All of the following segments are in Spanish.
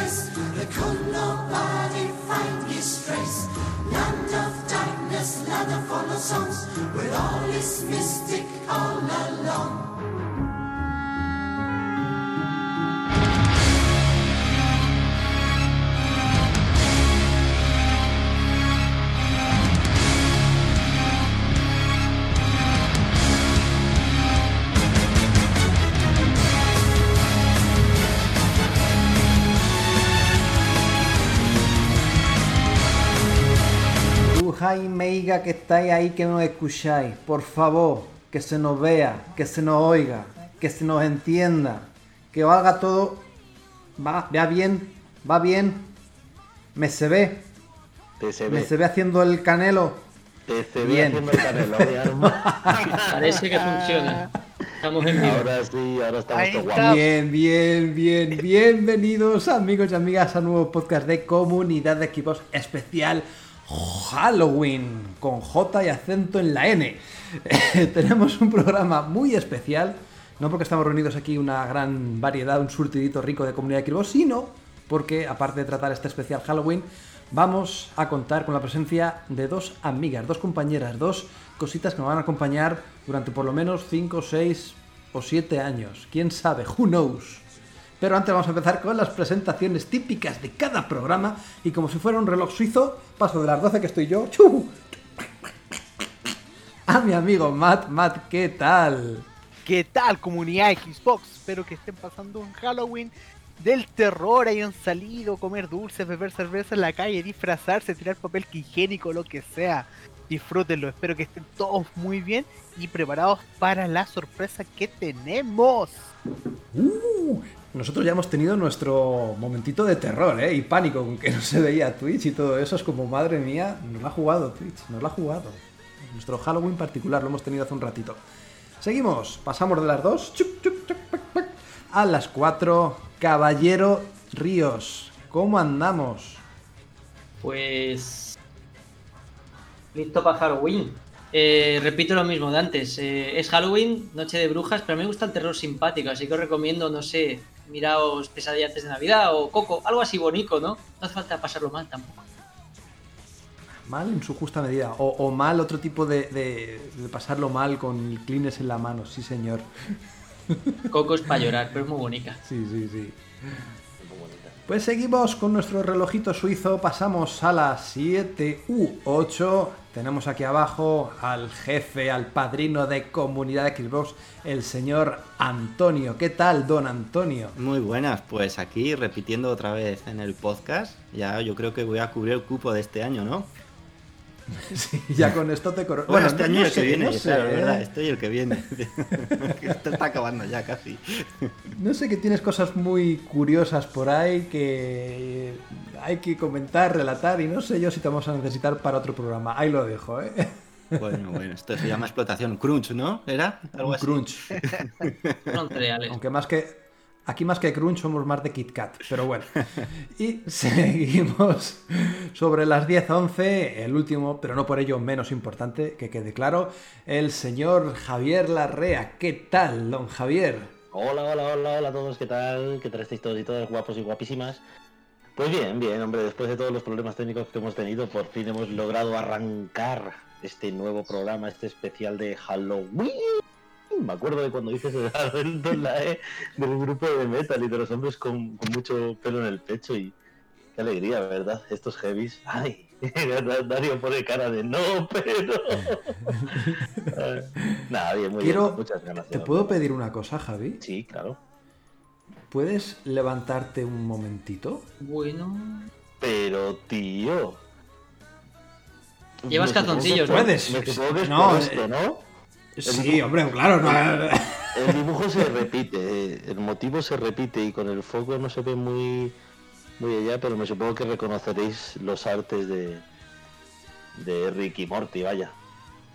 place. There could nobody find his trace. Land of darkness, land of the songs, with all its mystic all along. Que estáis ahí, que nos escucháis, por favor, que se nos vea, que se nos oiga, que se nos entienda, que valga todo, va, va bien, va bien, me se ve, me ve, se ve haciendo el canelo. te se ve Bien. haciendo el canelo, mi arma. Parece que funciona. Estamos en vivo. Ahora sí, ahora estamos Ahí todos está. guapos. Bien, bien, bien, bienvenidos amigos y amigas a un nuevo podcast de comunidad de equipos especial Halloween con J y acento en la N. Tenemos un programa muy especial, no porque estamos reunidos aquí una gran variedad, un surtidito rico de comunidad de equipos, sino porque aparte de tratar este especial Halloween, vamos a contar con la presencia de dos amigas, dos compañeras, dos cositas que me van a acompañar durante por lo menos 5, 6 o 7 años. ¿Quién sabe? Who knows? Pero antes vamos a empezar con las presentaciones típicas de cada programa y como si fuera un reloj suizo, paso de las 12 que estoy yo, ¡chu! a mi amigo Matt. Matt, ¿qué tal? ¿Qué tal comunidad Xbox? Espero que estén pasando un Halloween del terror, hayan salido, comer dulces, beber cerveza en la calle, disfrazarse, tirar papel higiénico, lo que sea. Disfrútenlo, espero que estén todos muy bien y preparados para la sorpresa que tenemos. Uh, nosotros ya hemos tenido nuestro momentito de terror ¿eh? y pánico con que no se veía Twitch y todo eso. Es como, madre mía, nos la ha jugado Twitch, nos la ha jugado. Nuestro Halloween particular lo hemos tenido hace un ratito. Seguimos, pasamos de las 2 a las 4. Caballero Ríos, ¿cómo andamos? Pues. Listo para Halloween. Eh, repito lo mismo de antes. eh, es Halloween, noche de brujas, pero a mí me gusta el terror simpático, así que os recomiendo, no sé, miraos Pesadilla antes de Navidad o Coco, algo así bonito, ¿no? No hace falta pasarlo mal tampoco. Mal en su justa medida. O, o mal otro tipo de, de- de pasarlo mal con el clines en la mano, sí señor. Coco es para llorar, pero es muy bonita. Sí, sí, sí. Pues seguimos con nuestro relojito suizo, pasamos a las 7 u 8. Tenemos aquí abajo al jefe, al padrino de comunidad de Xbox, el señor Antonio. ¿Qué tal, don Antonio? Muy buenas, pues aquí repitiendo otra vez en el podcast, ya yo creo que voy a cubrir el cupo de este año, ¿no? Sí, ya con esto te coro... Bueno, este no- año no el que sé, viene, no claro, sé, es verdad, ¿eh? este y el que viene. Esto está acabando ya casi. No sé que tienes cosas muy curiosas por ahí que hay que comentar, relatar y no sé yo si te vamos a necesitar para otro programa. Ahí lo dejo, ¿eh? Bueno, bueno, esto se llama explotación crunch, ¿no? ¿Era? Algo Un así. crunch. Aunque más que. Aquí más que crunch somos más de Kit Kat, pero bueno. Y seguimos sobre las 10-11, el último, pero no por ello menos importante, que quede claro, el señor Javier Larrea. ¿Qué tal, don Javier? Hola, hola, hola, hola a todos, ¿qué tal? ¿Qué tal estáis todos y todas guapos y guapísimas? Pues bien, bien, hombre, después de todos los problemas técnicos que hemos tenido, por fin hemos logrado arrancar este nuevo programa, este especial de Halloween. Me acuerdo de cuando dices en la E del grupo de metal y de los hombres con, con mucho pelo en el pecho y qué alegría, ¿verdad? Estos heavies. Ay, Dario pone cara de no, pero... Nada, bien, muy Quiero- bien, muchas ganas. ¿Te puedo pedir una cosa, Javi? Sí, claro. ¿Puedes levantarte un momentito? Bueno. Pero, tío. Llevas calzoncillos, ¿no? Puedes. Me supongo que es No, por esto, ¿no? Sí, hombre, claro. no- El dibujo se repite, eh, el motivo se repite y con el foco no se ve muy, muy allá, pero me supongo que reconoceréis los artes de, de Ricky Morty, vaya.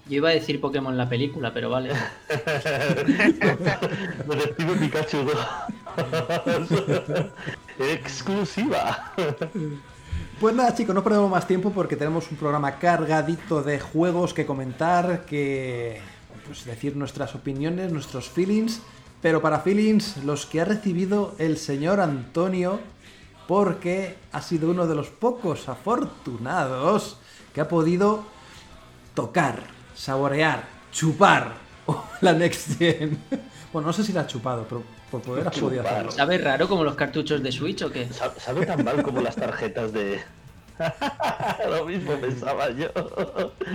Yo iba a decir Pokémon la película, pero vale. Detective Pikachu 2. Exclusiva. Pues nada, chicos, no perdemos más tiempo porque tenemos un programa cargadito de juegos que comentar, que pues decir nuestras opiniones, nuestros feelings pero para feelings los que ha recibido el señor Antonio, porque ha sido uno de los pocos afortunados que ha podido tocar, saborear, chupar la Next Gen. Bueno, no sé si la ha chupado, pero por poder ha podido hacerlo. ¿Sabe raro como los cartuchos de Switch o qué? Sa- ¿Sabe tan mal como las tarjetas de.? Lo mismo pensaba yo.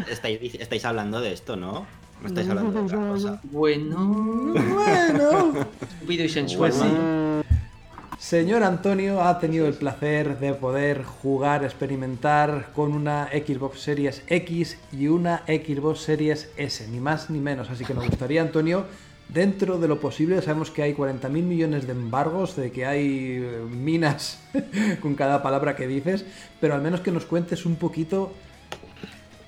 Estáis, estáis hablando de esto, ¿no? No estáis hablando de otra cosa. Bueno, Bueno, estúpido y sensual. Pues sí. Señor Antonio ha tenido el placer de poder jugar, experimentar con una Xbox Series X y una Xbox Series S, ni más ni menos. Así que nos gustaría, Antonio, dentro de lo posible, sabemos que hay 40.000 millones de embargos, de que hay eh, minas con cada palabra que dices, pero al menos que nos cuentes un poquito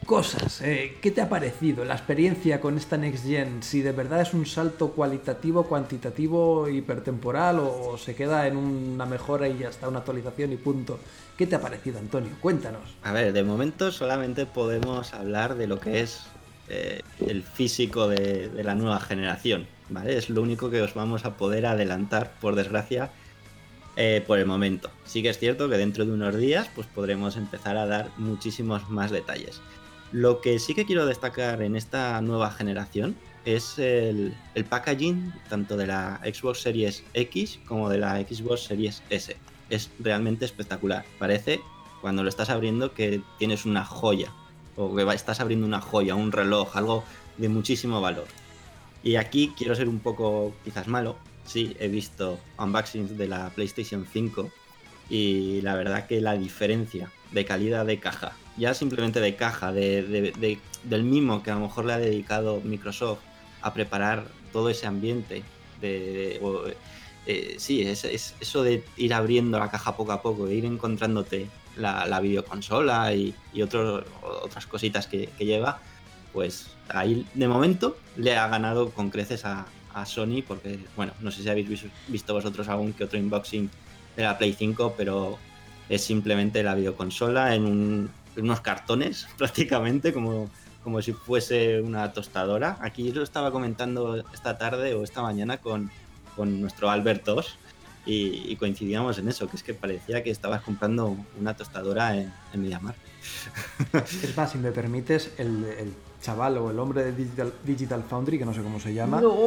cosas. eh, ¿Qué te ha parecido la experiencia con esta Next Gen? Si de verdad es un salto cualitativo, cuantitativo, hipertemporal o se queda en una mejora y ya está, una actualización y punto. ¿Qué te ha parecido, Antonio? Cuéntanos. A ver, de momento solamente podemos hablar de lo que es eh, el físico de, de la nueva generación, ¿vale? Es lo único que os vamos a poder adelantar, por desgracia, eh, por el momento. Sí que es cierto que dentro de unos días pues podremos empezar a dar muchísimos más detalles. Lo que sí que quiero destacar en esta nueva generación es el, packaging tanto de la Xbox Series X como de la Xbox Series S. Es realmente espectacular. Parece cuando lo estás abriendo que tienes una joya o que estás abriendo una joya, un reloj, algo de muchísimo valor. Y aquí quiero ser un poco quizás malo. Sí, he visto unboxings de la PlayStation 5 y la verdad que la diferencia de calidad de caja, ya simplemente de caja, de, de- de- del mimo que a lo mejor le ha dedicado Microsoft a preparar todo ese ambiente, de, eh, sí, es, es eso de ir abriendo la caja poco a poco, ir encontrándote la, la videoconsola y, otras cositas que, lleva, pues ahí de momento le ha ganado con creces a, Sony, porque, bueno, no sé si habéis vis- visto vosotros algún que otro unboxing de la Play 5, pero es simplemente la videoconsola en, un- en unos cartones prácticamente, como, como si fuese una tostadora. Aquí lo estaba comentando esta tarde o esta mañana con, con nuestro Albert 2 y, y coincidíamos en eso, que es que parecía que estabas comprando una tostadora en, en Mediamar. Es más, si me permites, el, el chaval o el hombre de Digital, Digital Foundry, que no sé cómo se llama, No,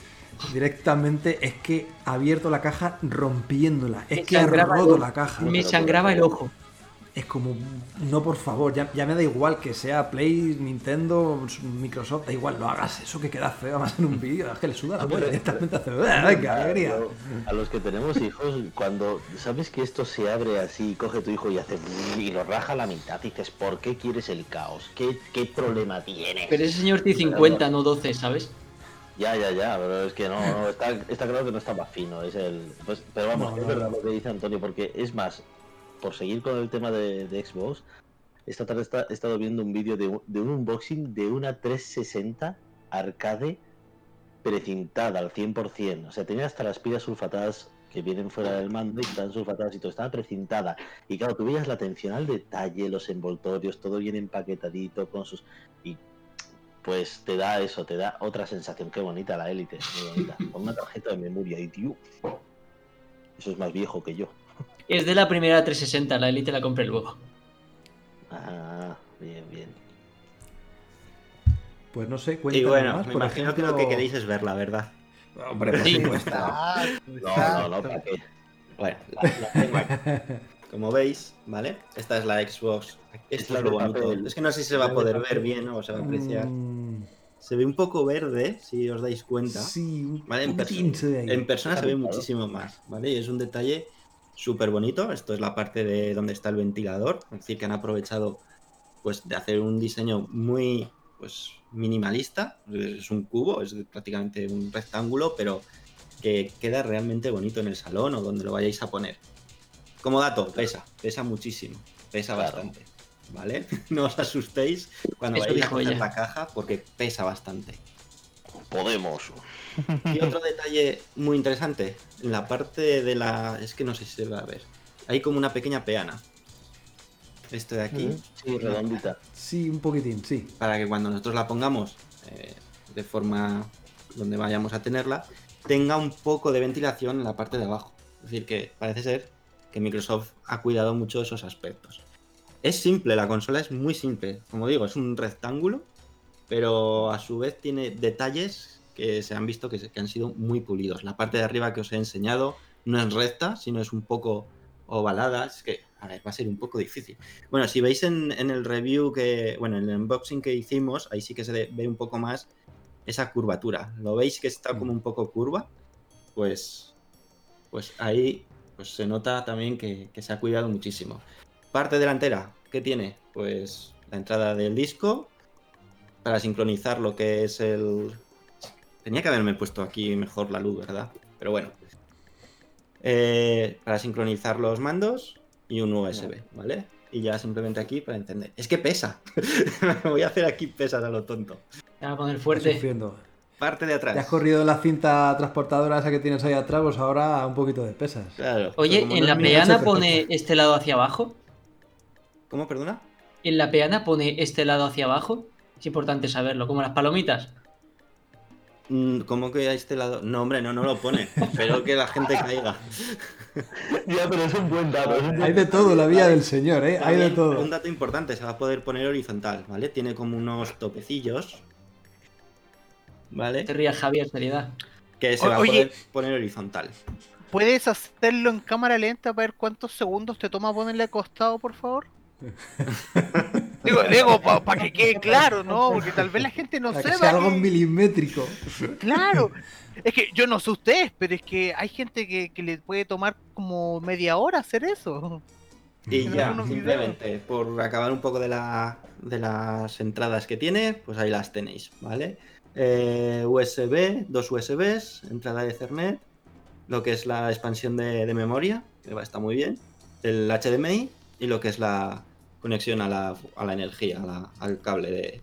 directamente es que ha abierto la caja rompiéndola. Es Me que ha roto la caja. me sangraba el ojo. Es como, no por favor, ya, ya me da igual que sea Play, Nintendo, Microsoft, da igual, no hagas eso que queda feo más en un vídeo, es que le suda la polla directamente hace, venga, alegría. A los que tenemos hijos, cuando sabes que esto se abre así, coge tu hijo y hace y lo raja a la mitad, dices, ¿por qué quieres el caos? ¿Qué, qué problema tienes? Pero ese señor tiene 50, no 12, ¿sabes? Ya, ya, ya, pero es que no, no, está, está claro que no estaba fino, es el... Pues, pero vamos, No, es verdad lo que dice Antonio, porque es más, por seguir con el tema de, de Xbox, esta tarde está- he estado viendo un vídeo de, un- de un unboxing de una 360 arcade precintada al 100%, o sea, tenía hasta las pilas sulfatadas que vienen fuera del mando y están sulfatadas y todo, estaba precintada. Y claro, tú veías la atención al detalle, los envoltorios, todo bien empaquetadito con sus... Y pues te da eso, te da otra sensación. Qué bonita la élite, muy bonita. Con una tarjeta de memoria y tío. Eso es más viejo que yo. Es de la primera 360, la Elite la compré luego. Ah, bien, bien. Pues no sé, Y cuéntame bueno, más, me por imagino que lo ejemplo- que queréis es verla, ¿verdad? Hombre, por Sí. supuesto. No, no, no, ¿para qué? Bueno, la- la tengo aquí. Como veis, ¿vale? Esta es la Xbox. Esto la es lo bonito. Es que no sé si se va a poder ver bien o se va a apreciar. Mm, Se ve un poco verde, si os dais cuenta. Sí, un ¿vale? En, perso- en persona se ve muchísimo más, ¿vale? Y es un detalle súper bonito. Esto es la parte de donde está el ventilador. Es decir, que han aprovechado pues de hacer un diseño muy pues minimalista. Es un cubo, es prácticamente un rectángulo, pero que queda realmente bonito en el salón o donde lo vayáis a poner. Como dato, pesa, pesa muchísimo, pesa Claro. bastante, ¿vale? No os asustéis cuando Eso vayáis a coger la caja porque pesa bastante. Podemos. Y otro detalle muy interesante, en la parte de la... es que no sé si se va a ver. Hay como una pequeña peana. Esto de aquí, Sí, redondita. Sí, un poquitín, sí. para que cuando nosotros la pongamos eh, de forma donde vayamos a tenerla, tenga un poco de ventilación en la parte de abajo. Es decir, que parece ser que Microsoft ha cuidado mucho esos aspectos. Es simple, la consola es muy simple. Como digo, es un rectángulo, pero a su vez tiene detalles que se han visto que, han sido muy pulidos. La parte de arriba que os he enseñado no es recta, sino es un poco ovalada. Es que, a ver, va a ser un poco difícil. Bueno, si veis en, en el review que, bueno, en el unboxing que hicimos, ahí sí que se ve un poco más esa curvatura. ¿Lo veis que está como un poco curva? Pues, pues ahí pues se nota también que, que se ha cuidado muchísimo. Parte delantera, ¿qué tiene? Pues la entrada del disco para sincronizar lo que es el... Tenía que haberme puesto aquí mejor la luz, ¿verdad? Pero bueno. Eh, para sincronizar los mandos y un USB, ¿vale? Y ya simplemente aquí para encender. Es que pesa. Me voy a hacer aquí pesas a lo tonto. Te va a poner fuerte. sufriendo. Parte de atrás. Te has corrido la cinta transportadora esa que tienes ahí atrás, pues ahora un poquito de pesas. Claro. Oye, ¿en no la peana pone este lado hacia abajo? ¿Cómo, perdona? ¿En la peana pone este lado hacia abajo? Es importante saberlo, como las palomitas. Mm, ¿Cómo que a este lado? No, hombre, no, no lo pone. Espero que la gente caiga. Ya, pero es un buen dato. un Hay de todo la vida del señor, ¿eh? Hay de todo. Un dato importante, se va a poder poner horizontal, ¿vale? Tiene como unos topecillos, ¿vale? Te rías, Javier, seriedad. Que se O- va a poder poner horizontal. ¿Puedes hacerlo en cámara lenta para ver cuántos segundos te toma ponerle acostado, por favor? digo, digo, para que quede claro, ¿no? Porque tal vez la gente no que sepa. sea algo que- milimétrico. Claro. Es que yo no sé ustedes, pero es que hay gente que, que le puede tomar como media hora hacer eso. Y ya, simplemente, por acabar un poco de, la, de las entradas que tiene, pues ahí las tenéis, ¿vale? Eh, USB, dos USBs, entrada de Ethernet, lo que es la expansión de, de memoria, que va, está muy bien, el HDMI y lo que es la conexión a la, a la energía, a la- al cable de,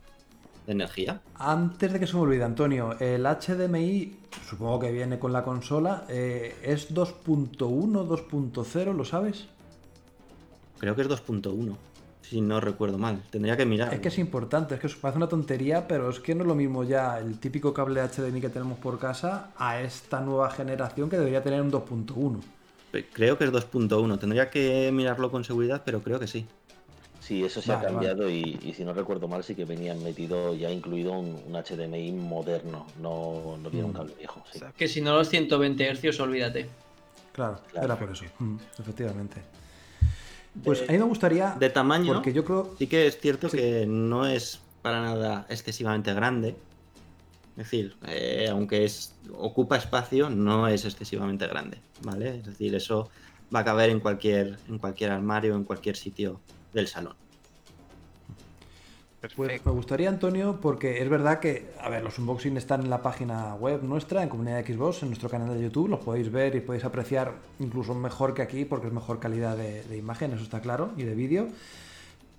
de energía. Antes de que se me olvide, Antonio, el HDMI, supongo que viene con la consola, eh, ¿es 2.1, 2.0, lo sabes? Creo que es 2.1, si no recuerdo mal. Tendría que mirar. Es que es importante, es que parece una tontería, pero es que no es lo mismo ya el típico cable HDMI que tenemos por casa a esta nueva generación que debería tener un 2.1. Creo que es 2.1. Tendría que mirarlo con seguridad, pero creo que sí. Sí, eso se Vale, ha cambiado y, y si no recuerdo mal sí que venían metido ya incluido un, un HDMI moderno, no, no viene un Mm. cable viejo. sí. Que si no los 120 Hz, olvídate. Claro, Claro. era por eso, mm, efectivamente. Pues a mí me gustaría, De tamaño, porque yo creo... sí que es cierto Sí. que no es para nada excesivamente grande. Es decir, eh, aunque es ocupa espacio, no es excesivamente grande, ¿vale? Es decir, eso va a caber en cualquier, en cualquier armario, en cualquier sitio del salón. Pues me gustaría, Antonio, porque es verdad que, a ver, los unboxings están en la página web nuestra, en Comunidad de Xbox, en nuestro canal de YouTube, los podéis ver y podéis apreciar incluso mejor que aquí, porque es mejor calidad de, imagen, eso está claro, y de vídeo.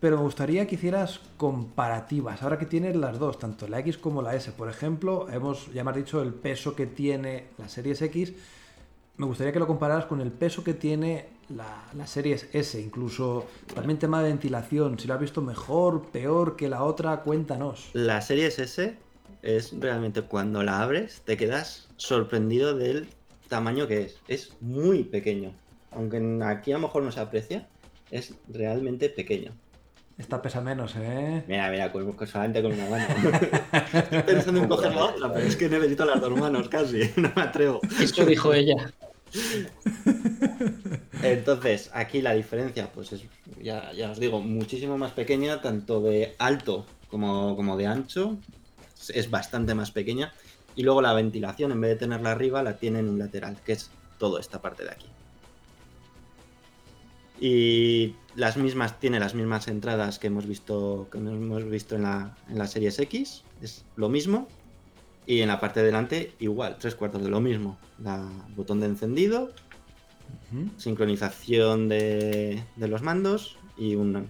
Pero me gustaría que hicieras comparativas, ahora que tienes las dos, tanto la X como la S. Por ejemplo, hemos, ya me has dicho el peso que tiene la Series X, me gustaría que lo compararas con el peso que tiene la, la Series S, incluso también tema de ventilación, si lo has visto mejor, peor que la otra, cuéntanos. La serie S es realmente cuando la abres te quedas sorprendido del tamaño que es. Es muy pequeño. Aunque en- aquí a lo mejor no se aprecia, es realmente pequeño. Esta pesa menos, ¿eh? Mira, mira, con- solamente con una mano. Estoy pensando en coger la otra, pero es que necesito las dos manos casi, no me atrevo. Eso dijo ella. Entonces, aquí la diferencia, pues es, ya, ya os digo, muchísimo más pequeña, tanto de alto como, como de ancho. Es- bastante más pequeña. Y luego la ventilación, en vez de tenerla arriba, la tiene en un lateral, que es toda esta parte de aquí. Y las mismas, tiene las mismas entradas que hemos visto, que hemos visto en la, en Series X. Es lo mismo. Y en la parte de delante, igual, tres cuartos de lo mismo. La botón de encendido, sincronización de, de los mandos y un,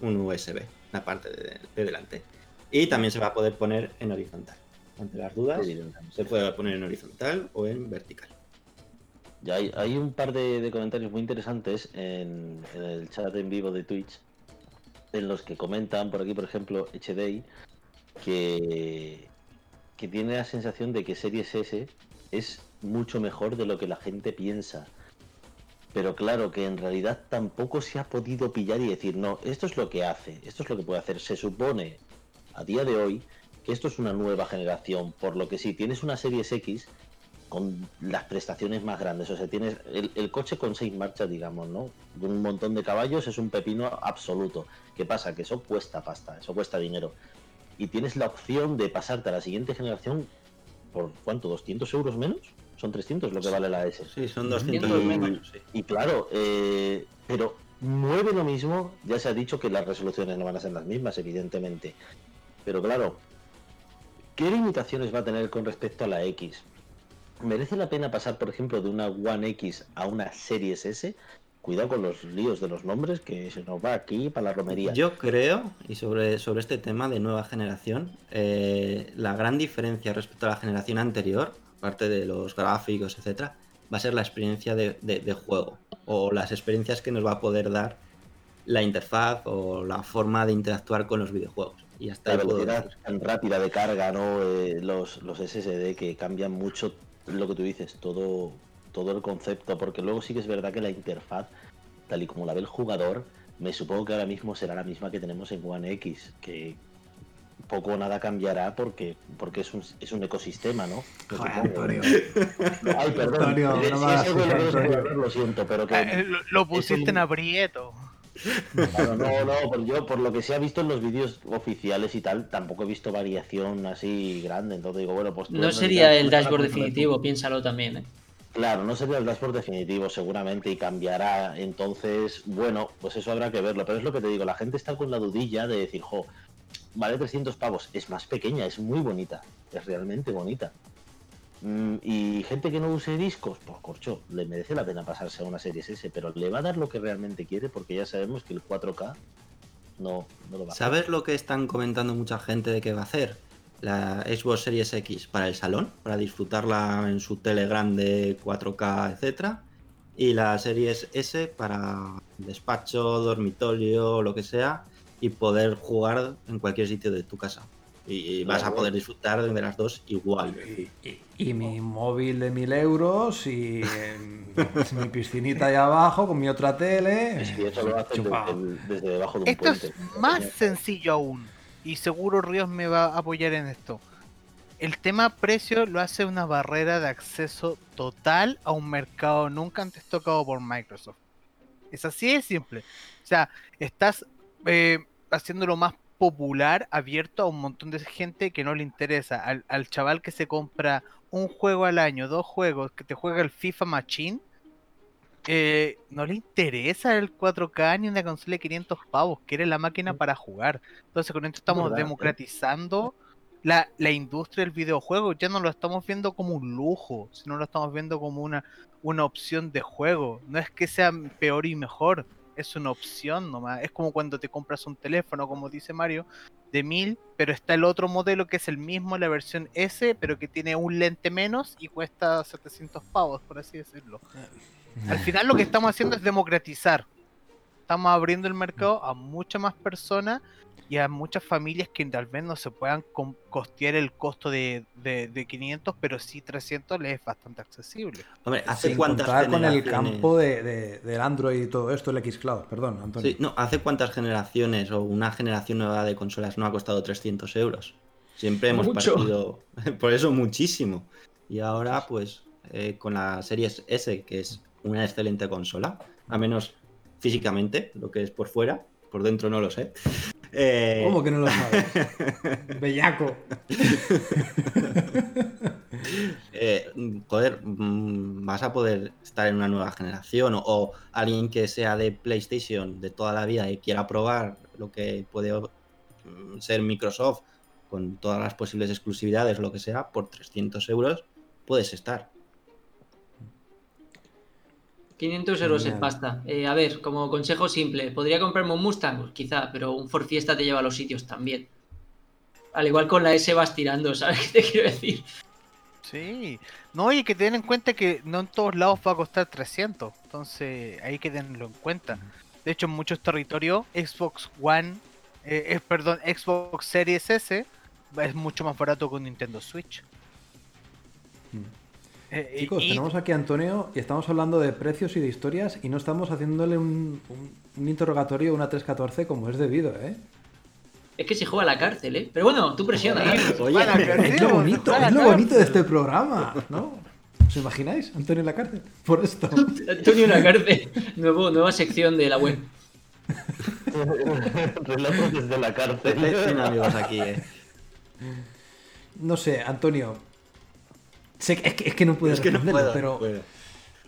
un USB, la parte de, de delante. Y también se va a poder poner en horizontal. Ante las dudas, se puede poner en horizontal o en vertical. Ya hay, hay un par de, de comentarios muy interesantes en, en el chat en vivo de Twitch, en los que comentan, por aquí, por ejemplo, HDI, que, que tiene la sensación de que Series S es mucho mejor de lo que la gente piensa. Pero claro que en realidad tampoco se ha podido pillar y decir, no, esto es lo que hace, esto es lo que puede hacer. Se supone a día de hoy que esto es una nueva generación, por lo que si tienes una Series X con las prestaciones más grandes, o sea, tienes el, el coche con seis marchas, digamos, ¿no? De un montón de caballos es un pepino absoluto. ¿Qué pasa? Que eso cuesta pasta, eso cuesta dinero. Y tienes la opción de pasarte a la siguiente generación por cuánto, 200 euros menos? Son 300 lo que vale la S. Sí, son 200 200 menos. menos. sí. Y claro, eh, pero mueve lo mismo, ya se ha dicho que las resoluciones no van a ser las mismas, evidentemente. Pero claro, ¿qué limitaciones va a tener con respecto a la X? ¿Merece la pena pasar, por ejemplo, de una One X a una Series S? Cuidado con los líos de los nombres, que se nos va aquí para la romería. Yo creo, y sobre, sobre este tema de nueva generación, eh, la gran diferencia respecto a la generación anterior, aparte de los gráficos, etcétera, va a ser la experiencia de, de- de juego o las experiencias que nos va a poder dar la interfaz o la forma de interactuar con los videojuegos. Y hasta la velocidad tan rápida de carga, ¿no? Eh, los, los SSD que cambian mucho lo que tú dices, todo, todo el concepto, porque luego sí que es verdad que la interfaz, tal y como la ve el jugador, me supongo que ahora mismo será la misma que tenemos en One X, que poco o nada cambiará porque porque es un, es un ecosistema, ¿no? Joder. Antonio. Ay, perdón. Antonio, no si me es hagas algo de lo siento, pero que Eh, lo, lo pusiste un- en aprieto. Claro, no, no, yo por lo que se ha visto en los vídeos oficiales y tal, tampoco he visto variación así grande. Entonces digo, bueno, pues. No sería el dashboard definitivo, piénsalo también, ¿eh? Claro, no sería el dashboard definitivo seguramente y cambiará. Entonces, bueno, pues eso habrá que verlo. Pero es lo que te digo, la gente está con la dudilla de decir, jo, vale 300 pavos, es más pequeña, es muy bonita, es realmente bonita. Mm, y gente que no use discos, pues corcho, le merece la pena pasarse a una Series S, pero le va a dar lo que realmente quiere porque ya sabemos que el 4K no, no lo va a hacer. ¿Sabes lo que están comentando mucha gente de que va a hacer? La Xbox Series X para el salón, para disfrutarla en su tele grande 4K, etcétera, y la Series S para despacho, dormitorio, lo que sea, y poder jugar en cualquier sitio de tu casa. Y, vas a poder disfrutar de las dos igual. Y, y- y mi móvil de mil euros y mi piscinita ahí abajo con mi otra tele. Sí, eso lo hacen desde, desde debajo de un Esto puente. es más sencillo aún. Y seguro Ríos me va a apoyar en esto. El tema precio lo hace una barrera de acceso total a un mercado nunca antes tocado por Microsoft. Es así de simple. O sea, estás eh, haciéndolo más popular, abierto a un montón de gente que no le interesa. Al, al chaval que se compra un juego al año, dos juegos, que te juega el FIFA Machine, eh, no le interesa el 4K ni una consola de 500 pavos, quiere la máquina para jugar. Entonces con esto estamos verdad, democratizando la, la industria del videojuego. Ya no lo estamos viendo como un lujo, sino lo estamos viendo como una, una opción de juego. No es que sea peor y mejor, es una opción nomás. Es como cuando te compras un teléfono, como dice Mario, de 1000, pero está el otro modelo que es el mismo, la versión S, pero que tiene un lente menos y cuesta 700 pavos, por así decirlo. Al final lo que estamos haciendo es democratizar. Estamos abriendo el mercado a muchas más personas y a muchas familias que tal vez no se puedan costear el costo de, de, de 500, pero sí 300 les es bastante accesible. Hombre, ¿hace Sin cuántas con el campo de, de- del Android y todo esto, el Xcloud, perdón, Antonio. Sí, no, ¿hace cuántas generaciones o una generación nueva de consolas no ha costado 300 euros? Siempre hemos Mucho. partido, por eso muchísimo. Y ahora, pues, eh, con la Series S, que es una excelente consola, a menos físicamente, lo que es por fuera, por dentro no lo sé. Eh, ¿Cómo que no lo sabes? Bellaco. eh, joder, mm, vas a poder estar en una nueva generación o, o alguien que sea de PlayStation de toda la vida y quiera probar lo que puede mm, ser Microsoft con todas las posibles exclusividades o lo que sea, por 300 euros puedes estar. 500 euros Genial. pasta. Eh, a ver, como consejo simple, ¿podría comprarme un Mustang? Pues quizá, pero un Ford Fiesta te lleva a los sitios también. Al igual con la S vas tirando, ¿sabes qué te quiero decir? Sí. No, y hay que tener en cuenta que no en todos lados va a costar 300. Entonces hay que tenerlo en cuenta. De hecho, en muchos territorios, Xbox One, eh, eh, perdón, Xbox Series S es mucho más barato que un Nintendo Switch. Eh, Chicos, y- tenemos aquí a Antonio y estamos hablando de precios y de historias y no estamos haciéndole un, un- un interrogatorio, una 314 como es debido, ¿eh? Es que se juega a la cárcel, ¿eh? Pero bueno, tú presiona. ¿eh? Oye, Es lo bonito, es lo bonito de este programa, ¿no? ¿Os imagináis? Antonio en la cárcel. Por esto. Antonio en la cárcel. Nuevo, nueva sección de la web. Relatos desde la cárcel. Tienen amigos aquí, eh. No sé, Antonio. Sé que- es, que, es que no puedo Es que no responderlo, puedo. pero, no puedo.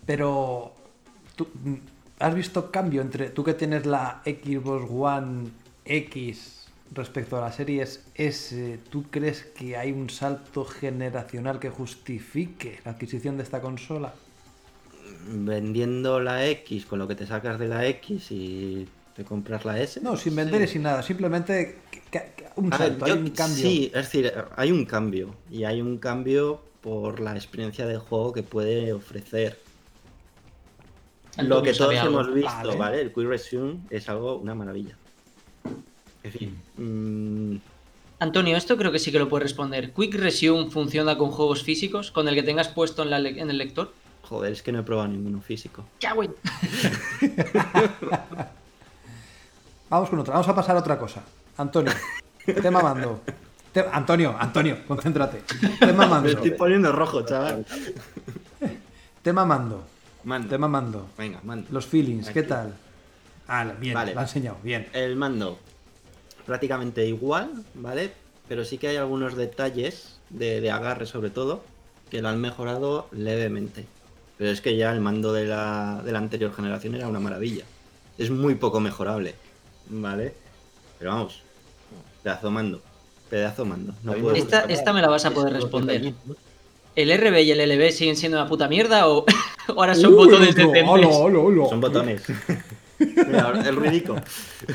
pero tú, ¿has visto cambio entre tú que tienes la Xbox One X respecto a las series S? ¿Tú crees que hay un salto generacional que justifique la adquisición de esta consola? Vendiendo la X con lo que te sacas de la X y te compras la S. No, sin vender y sin nada, simplemente que- que- que- un ver, salto, yo- hay un cambio. Sí, es decir, hay un cambio. Y hay un cambio por la experiencia de juego que puede ofrecer. Lo que todos algo. hemos visto, Vale. ¿vale? El Quick Resume es algo, una maravilla. En fin. mm, Antonio, esto creo que sí que lo puedes responder. ¿Quick Resume funciona con juegos físicos? ¿Con el que tengas puesto en, la le- en el lector? joder, es que no he probado ninguno físico. Ya, güey. Vamos con otra, vamos a pasar a otra cosa. Antonio, tema mando. Te- Antonio, Antonio, concéntrate. Tema Me mando. estoy poniendo rojo, chaval. Tema mando. Mando. Tema mando. Venga, mando. Los feelings, ¿qué tal? Ah, bien, Vale. lo ha enseñado, bien. El mando prácticamente igual, ¿vale? Pero sí que hay algunos detalles de, de agarre sobre todo que lo han mejorado levemente. Pero es que ya el mando de la, de la anterior generación era una maravilla. Es muy poco mejorable, ¿vale? Pero vamos, pedazo mando, pedazo mando. No puedo- Esta- esta me la vas a poder los responder. ¿El RB y el LB siguen siendo una puta mierda o o ahora son botones hola. Son botones. Mira, el ruidico.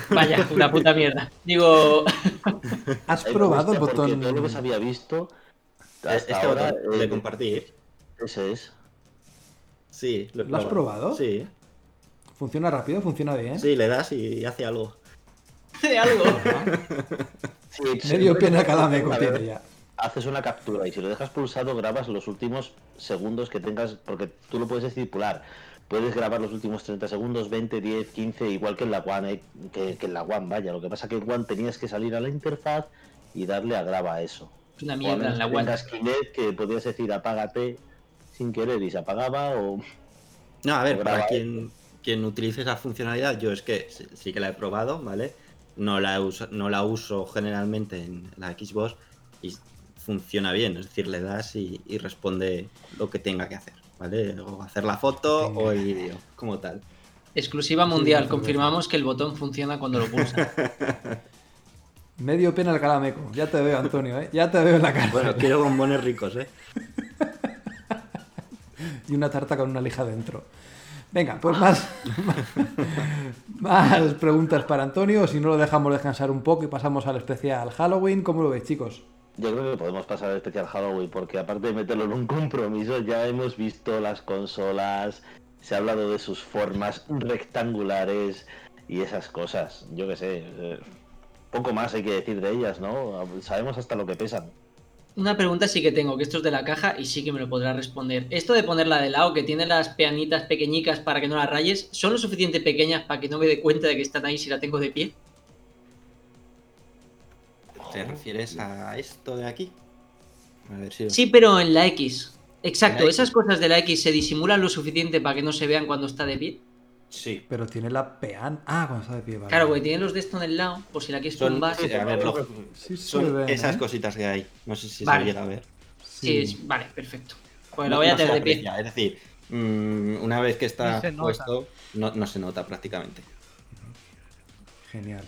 Vaya, una puta mierda. Digo, ¿Has probado el botón? Lo que se había visto hasta Este ahora, botón eh, de compartir. Ese es. Sí, he ¿Lo has probado? Sí, ¿Funciona rápido? ¿Funciona bien? sí, le das y hace algo. hace algo. Sí, Medio siempre pena cada vez, ya. Haces una captura y si lo dejas pulsado grabas los últimos segundos que tengas, porque tú lo puedes estipular. Puedes grabar los últimos 30 segundos, 20, 10, 15, igual que en la One, eh, que, que en la One, vaya. Lo que pasa que en One tenías que salir a la interfaz y darle a graba eso. Es una mierda en la tengas Kinect que podías decir apágate sin querer y se apagaba o... No, a ver, para quien, quien utilice esa funcionalidad, yo es que sí, sí que la he probado, ¿vale? No la, uso, no la uso generalmente en la Xbox y funciona bien, es decir, le das y, y responde lo que tenga que hacer, ¿vale? O hacer la foto o el vídeo, como tal. Exclusiva mundial. Confirmamos que el botón funciona cuando lo pulsas. Medio pena el calameco. Ya te veo, Antonio, ¿eh? Ya te veo en la cara. Bueno, quiero bombones ricos, ¿eh? y una tarta con una lija dentro. Venga, pues más, más preguntas para Antonio. Si no lo dejamos descansar un poco y pasamos al especial Halloween. ¿Cómo lo veis, chicos? Yo creo que podemos pasar al especial Halloween porque aparte de meterlo en un compromiso ya hemos visto las consolas, se ha hablado de sus formas rectangulares y esas cosas. Yo qué sé, eh, poco más hay que decir de ellas, ¿no? Sabemos hasta lo que pesan. Una pregunta sí que tengo, que esto es de la caja y sí que me lo podrá responder. Esto de ponerla de lado, que tiene las peanitas pequeñicas para que no las rayes, ¿son lo suficiente pequeñas para que no me dé cuenta de que están ahí si la tengo de pie? ¿Te refieres a esto de aquí? A ver si... Sí, pero en la X. Exacto, esas cosas de la X se disimulan lo suficiente para que no se vean cuando está de pie. Sí. Pero tiene la pean. Ah, cuando está de pie, vale. Claro, porque tienen los de esto en el lado, por si la quieres Son, tumbar. sí, a ver, lo- Sí, se son ven, esas ¿eh? cositas que hay. No sé si Vale. se llega a ver. Sí, vale, perfecto. Pues No- lo voy a no tener de pie. Es decir, mm, una vez que está No puesto, no, no se nota prácticamente. Genial.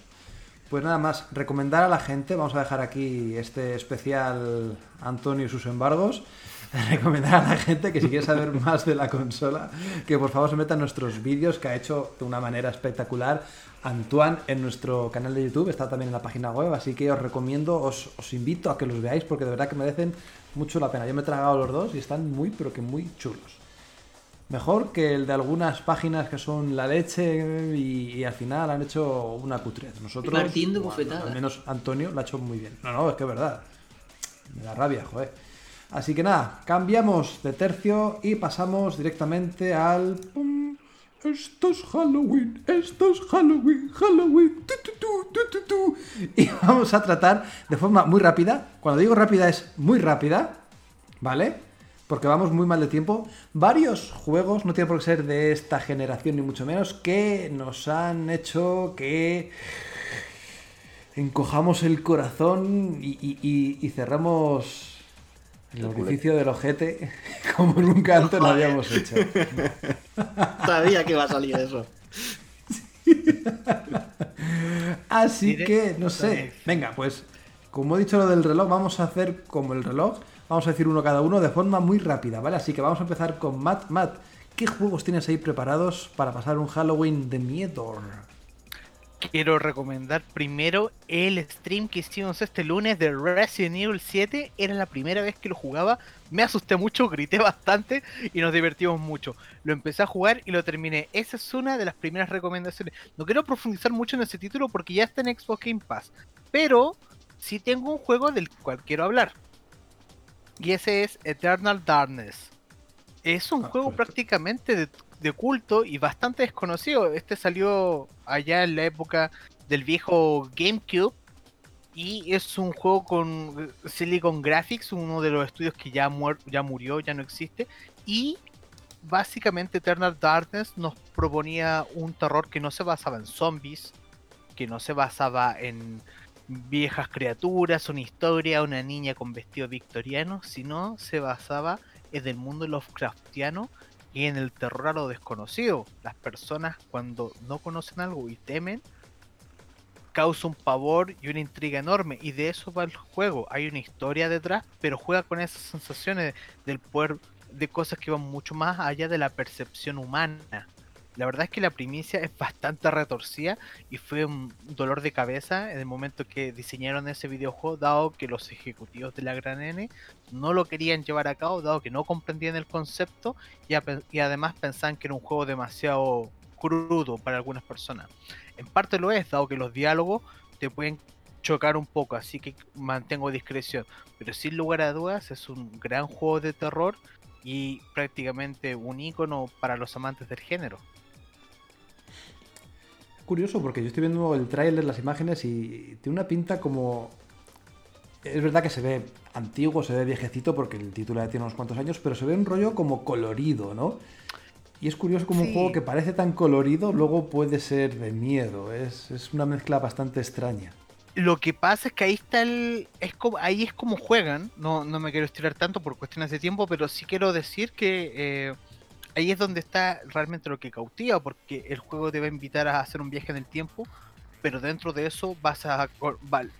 Pues nada más, recomendar a la gente, vamos a dejar aquí este especial Antonio y sus embargos. Recomendar a la gente que si quiere saber más de la consola, que por favor se meta en nuestros vídeos que ha hecho de una manera espectacular Antoine en nuestro canal de YouTube, está también en la página web, así que os recomiendo, os, os invito a que los veáis porque de verdad que merecen mucho la pena. Yo me he tragado los dos y están muy, pero que muy chulos. Mejor que el de algunas páginas que son la leche y, y al final han hecho una cutrez. Nosotros, bueno, al menos Antonio lo ha hecho muy bien. No, no, es que es verdad. Me da rabia, joder. Así que nada, cambiamos de tercio y pasamos directamente al... Esto es Halloween, esto es Halloween, Halloween. tu, tu. Y vamos a tratar de forma muy rápida. Cuando digo rápida es muy rápida, ¿vale? Porque vamos muy mal de tiempo. Varios juegos, no tiene por qué ser de esta generación ni mucho menos, que nos han hecho que encojamos el corazón y cerramos el orificio del ojete como nunca antes lo habíamos hecho. Sabía que iba a salir eso. Así que, no sé. Venga, pues, como he dicho lo del reloj, vamos a hacer como el reloj. Vamos a decir uno cada uno de forma muy rápida, ¿vale? Así que vamos a empezar con Matt. Matt, ¿qué juegos tienes ahí preparados para pasar un Halloween de miedo? Quiero recomendar primero el stream que hicimos este lunes de Resident Evil 7. Era la primera vez que lo jugaba. Me asusté mucho, grité bastante y nos divertimos mucho. Lo empecé a jugar y lo terminé. Esa es una de las primeras recomendaciones. No quiero profundizar mucho en ese título porque ya está en Xbox Game Pass. Pero sí tengo un juego del cual quiero hablar. Y ese es Eternal Darkness. Es un Ah, juego prácticamente de, de culto y bastante desconocido. Este salió allá en la época del viejo GameCube. Y es un juego con eh, Silicon Graphics, uno de los estudios que ya, ya murió, ya no existe. Y básicamente Eternal Darkness nos proponía un terror que no se basaba en zombies, que no se basaba en viejas criaturas, una historia, una niña con vestido victoriano, sino se basaba en el mundo Lovecraftiano y en el terror a lo desconocido. Las personas cuando no conocen algo y temen, causa un pavor y una intriga enorme. Y de eso va el juego. Hay una historia detrás, pero juega con esas sensaciones del poder de cosas que van mucho más allá de la percepción humana. La verdad es que la primicia es bastante retorcida y fue un dolor de cabeza en el momento que diseñaron ese videojuego, dado que los ejecutivos de la Gran N no lo querían llevar a cabo, dado que no comprendían el concepto y, además pensaban que era un juego demasiado crudo para algunas personas. En parte lo es, dado que los diálogos te pueden chocar un poco, así que mantengo discreción. Pero sin lugar a dudas es un gran juego de terror y prácticamente un icono para los amantes del género. Curioso porque yo estoy viendo el tráiler, las imágenes y tiene una pinta como... Es verdad que se ve antiguo, se ve viejecito porque el título ya tiene unos cuantos años, pero se ve un rollo como colorido, ¿no? Y es curioso como un juego que parece tan colorido luego puede ser de miedo. Es, es una mezcla bastante extraña. Lo que pasa es que ahí está el. Es como, ahí es como juegan. No, no me quiero estirar tanto por cuestiones de tiempo, pero sí quiero decir que eh, ahí es donde está realmente lo que cautiva, porque el juego te va a invitar a hacer un viaje en el tiempo, pero dentro de eso vas a.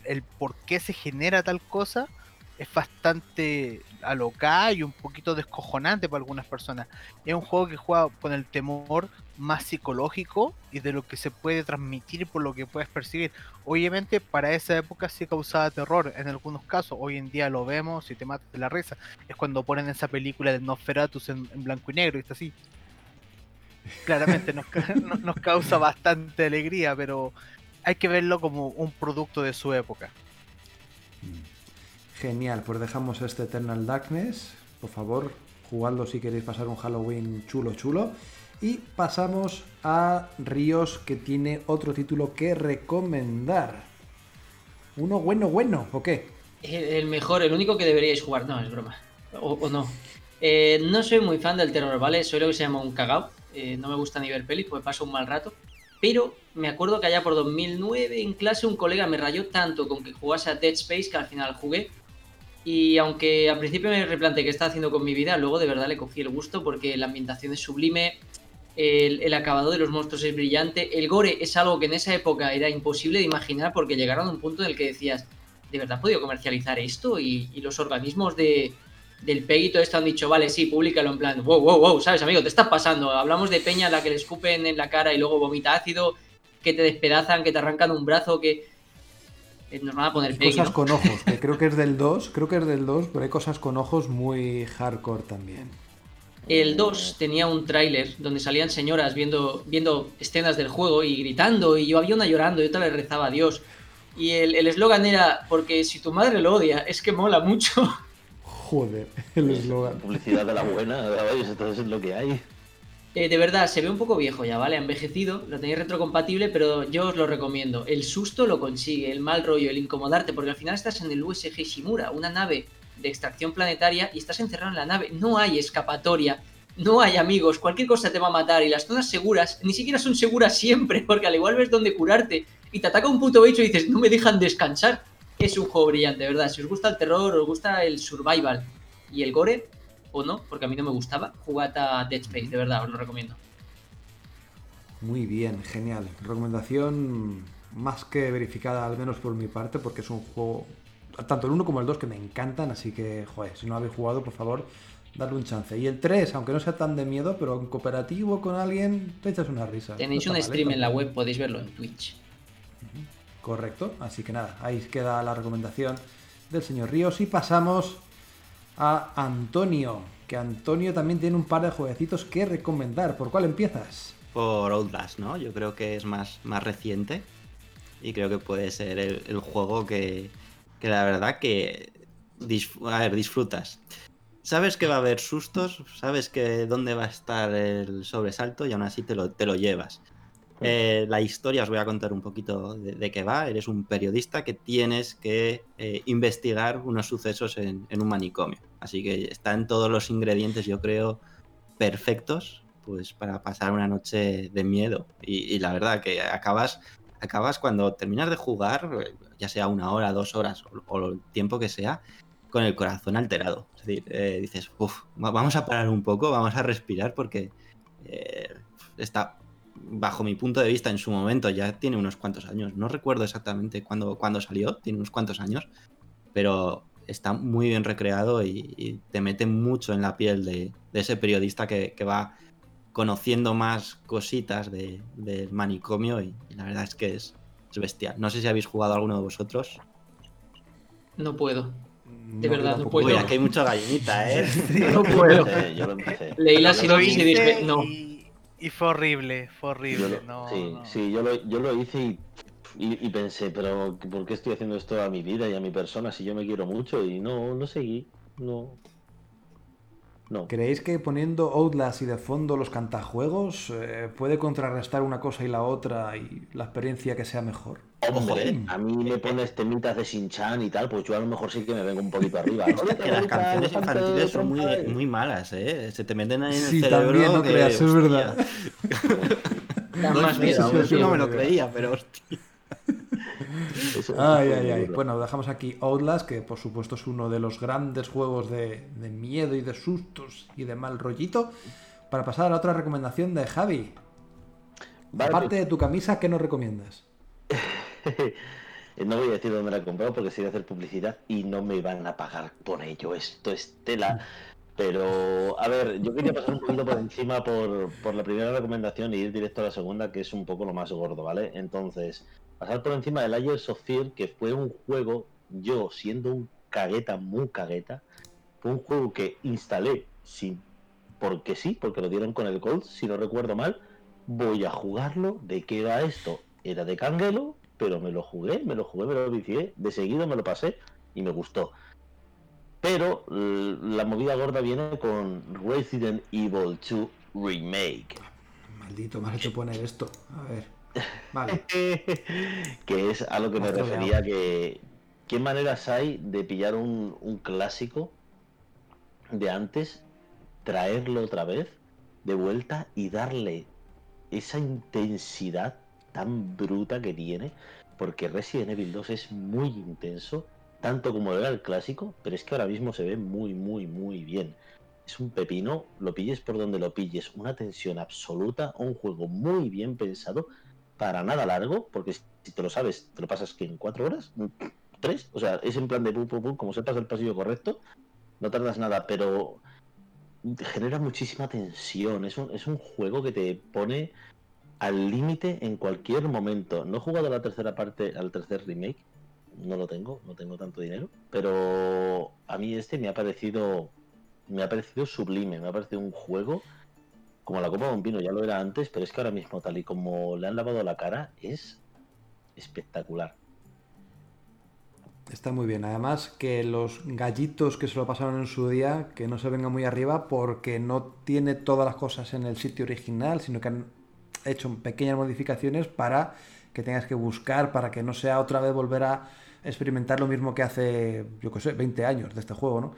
el por qué se genera tal cosa es bastante alocada y un poquito descojonante para algunas personas. Es un juego que juega con el temor más psicológico y de lo que se puede transmitir por lo que puedes percibir. Obviamente para esa época sí causaba terror en algunos casos. Hoy en día lo vemos y te matas de la risa. Es cuando ponen esa película de Nosferatus en, en blanco y negro y está así. Claramente nos, nos causa bastante alegría, pero hay que verlo como un producto de su época. Genial, pues dejamos este Eternal Darkness. Por favor, jugadlo si queréis pasar un Halloween chulo chulo. Y pasamos a Ríos que tiene otro título que recomendar. Uno bueno, bueno, ¿o qué? El, mejor, el único que deberíais jugar. No, es broma. O, o no. Eh, no soy muy fan del terror, ¿vale? Soy lo que se llama un cagao. Eh, no me gusta ni ver pelis, pues paso un mal rato. Pero me acuerdo que allá por 2009 en clase un colega me rayó tanto con que jugase a Dead Space que al final jugué. Y aunque al principio me replanteé qué estaba haciendo con mi vida, luego de verdad le cogí el gusto porque la ambientación es sublime, el, acabado de los monstruos es brillante, el gore es algo que en esa época era imposible de imaginar porque llegaron a un punto en el que decías, ¿de verdad han podido comercializar esto? Y, y los organismos de, del PEGI todo esto han dicho, vale, sí, públicalo en plan, wow, wow, wow, ¿sabes, amigo? Te estás pasando. Hablamos de peña a la que le escupen en la cara y luego vomita ácido, que te despedazan, que te arrancan un brazo, que nos van a poner cosas ¿no? con ojos, que creo que es del 2, creo que es del 2, pero hay cosas con ojos muy hardcore también. El 2 tenía un tráiler donde salían señoras viendo, viendo escenas del juego y gritando, y yo había una llorando y otra le rezaba a Dios. Y el el eslogan era, porque si tu madre lo odia, es que mola mucho. Joder, el eslogan. Publicidad de la buena, ¿sabes? entonces es lo que hay. Eh, de verdad, se ve un poco viejo ya, ¿vale? Ha envejecido, lo tenéis retrocompatible, pero yo os lo recomiendo. El susto lo consigue, el mal rollo, el incomodarte, porque al final estás en el USG Shimura, una nave de extracción planetaria, y estás encerrado en la nave. No hay escapatoria, no hay amigos, cualquier cosa te va a matar, y las zonas seguras ni siquiera son seguras siempre, porque al igual ves dónde curarte, y te ataca un puto bicho y dices, no me dejan descansar. Es un juego brillante, verdad. Si os gusta el terror, os gusta el survival y el gore, o no, porque a mí no me gustaba, jugad a Dead Space, de verdad, os lo recomiendo. Muy bien, genial. Recomendación más que verificada, al menos por mi parte, porque es un juego, tanto el 1 como el 2, que me encantan, así que, joder, si no habéis jugado, por favor, darle un chance. Y el 3, aunque no sea tan de miedo, pero en cooperativo con alguien, te echas una risa. Tenéis No un mal, stream ¿eh? en la web, podéis verlo en Twitch. Correcto, así que nada, ahí queda la recomendación del señor Ríos y pasamos a Antonio, que Antonio también tiene un par de jueguecitos que recomendar. ¿Por cuál empiezas? Por Outlast, ¿no? Yo creo que es más, más reciente y creo que puede ser el, el juego que, que la verdad que a ver, disfrutas. Sabes que va a haber sustos, sabes que dónde va a estar el sobresalto y aún así te lo, te lo llevas. Eh, la historia os voy a contar un poquito de, qué va. Eres un periodista que tienes que eh, investigar unos sucesos en, un manicomio. Así que están todos los ingredientes, yo creo, perfectos pues para pasar una noche de miedo. Y, la verdad que acabas, acabas cuando terminas de jugar, eh, ya sea una hora, dos horas o, el tiempo que sea, con el corazón alterado. Es decir, dices, uff, vamos a parar un poco, vamos a respirar porque está, bajo mi punto de vista, en su momento ya tiene unos cuantos años. No recuerdo exactamente cuándo, cuándo salió, tiene unos cuantos años, pero está muy bien recreado y, y te mete mucho en la piel de, de ese periodista que, que va conociendo más cositas de- del manicomio y, y la verdad es que es, es bestial. No sé si habéis jugado alguno de vosotros. No puedo. De yo verdad, no puedo. Uy, aquí hay mucha gallinita, ¿eh? No puedo. yo lo empecé. Leí la sinopsis y dije, no. y, y fue horrible, fue yo horrible. lo- no, sí, no. sí, yo lo, yo lo hice y, y- y pensé, pero ¿por qué estoy haciendo esto a mi vida y a mi persona si yo me quiero mucho? Y no, no seguí, no. No. ¿Creéis que poniendo Outlast y de fondo los cantajuegos eh, puede contrarrestar una cosa y la otra y la experiencia que sea mejor? Hombre, a mí me pones temitas de Shin-Chan y tal, pues yo a lo mejor sí que me vengo un poquito arriba. ¿no? Que las canciones infantiles son muy, muy malas, ¿eh? Se te meten ahí en el Sí, cerebro. también, no que, creas, es hostia. verdad. Da No, más miedo. sí, sí no me lo creía, pero hostia. Ay, ay, ay. Bueno, dejamos aquí Outlast, que por supuesto es uno de los grandes juegos de, de miedo y de sustos y de mal rollito. Para pasar a la otra recomendación de Javi. Vale, Aparte de tu camisa, ¿qué nos recomiendas? No voy a decir dónde la he comprado porque sería hacer publicidad y no me van a pagar por ello. Esto es tela. Pero, a ver, yo quería pasar un poquito por encima por, por la primera recomendación y ir directo a la segunda, que es un poco lo más gordo, ¿vale? Entonces, pasar por encima del Layers of Fear, que fue un juego, yo siendo un cagueta, muy cagueta, fue un juego que instalé sin, porque sí, porque lo dieron con el Gold, si no recuerdo mal. Voy a jugarlo. ¿De qué era esto? Era de Cangelo, pero me lo jugué, me lo jugué, me lo vicié, de seguido me lo pasé y me gustó. Pero la movida gorda viene con Resident Evil 2 Remake. Maldito, me has hecho poner esto. A ver. Vale. que es a lo que me refería que qué maneras hay de pillar un, un clásico de antes, traerlo otra vez de vuelta y darle esa intensidad tan bruta que tiene, porque Resident Evil 2 es muy intenso, tanto como era el clásico, pero es que ahora mismo se ve muy, muy, muy bien. Es un pepino, lo pilles por donde lo pilles, una tensión absoluta, un juego muy bien pensado, para nada largo, porque si te lo sabes, te lo pasas que en cuatro horas, tres, o sea, es en plan de pum, pum, pum, como sepas el pasillo correcto, no tardas nada, pero genera muchísima tensión. Es un, es un juego que te pone al límite en cualquier momento. No he jugado la tercera parte, al tercer remake, no lo tengo, no tengo tanto dinero, pero a mí este me ha parecido, me ha parecido sublime, me ha parecido un juego como la copa de un ya lo era antes, pero es que ahora mismo, tal y como le han lavado la cara, es espectacular. Está muy bien. Además, que los gallitos que se lo pasaron en su día, que no se vengan muy arriba porque no tiene todas las cosas en el sitio original, sino que han hecho pequeñas modificaciones para que tengas que buscar, para que no sea otra vez volver a experimentar lo mismo que hace, yo qué sé, 20 años de este juego, ¿no?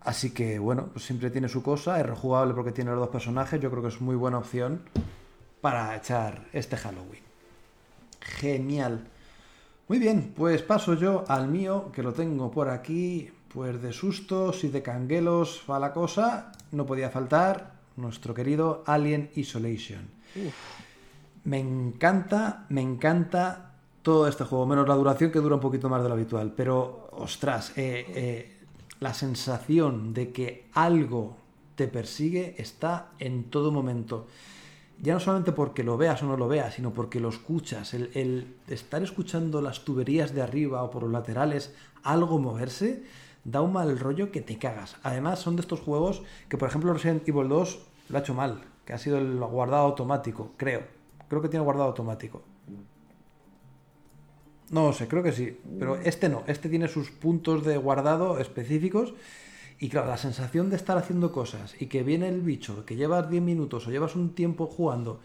Así que, bueno, pues siempre tiene su cosa, es rejugable porque tiene los dos personajes, yo creo que es muy buena opción para echar este Halloween. Genial. Muy bien, pues paso yo al mío, que lo tengo por aquí. Pues de sustos y de canguelos va la cosa. No podía faltar nuestro querido Alien Isolation. Me encanta, me encanta todo este juego, menos la duración que dura un poquito más de lo habitual. Pero, ostras, eh, eh, la sensación de que algo te persigue está en todo momento ya no solamente porque lo veas o no lo veas, sino porque lo escuchas. El, estar escuchando las tuberías de arriba o por los laterales algo moverse da un mal rollo que te cagas. Además, son de estos juegos que, por ejemplo, Resident Evil 2 lo ha hecho mal, que ha sido el guardado automático, creo. Creo que tiene guardado automático. No sé, creo que sí, pero este no. Este tiene sus puntos de guardado específicos y claro, la sensación de estar haciendo cosas y que viene el bicho, que llevas 10 minutos o llevas un tiempo jugando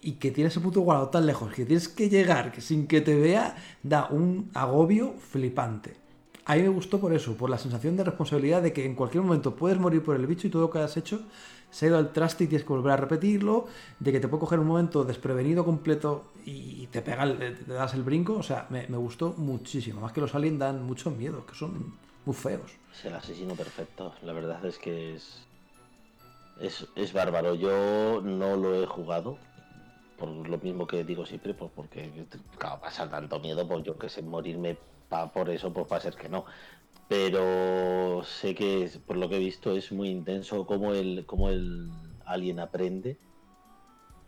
y que tienes ese puto guardado tan lejos que tienes que llegar sin que te vea, da un agobio flipante. A mí me gustó por eso, por la sensación de responsabilidad de que en cualquier momento puedes morir por el bicho y todo lo que has hecho se ha ido al traste y tienes que volver a repetirlo, de que te puede coger un momento desprevenido completo y te pega, te das el brinco, o sea, me, gustó muchísimo. Más que los aliens dan mucho miedo, que son muy feos. Es el asesino perfecto. La verdad es que es, es, bárbaro. Yo no lo he jugado. Por lo mismo que digo siempre, pues porque claro, pasa tanto miedo, pues yo que sé, morirme pa, por eso, pues va a ser que no. Pero sé que por lo que he visto es muy intenso como el, como el alien aprende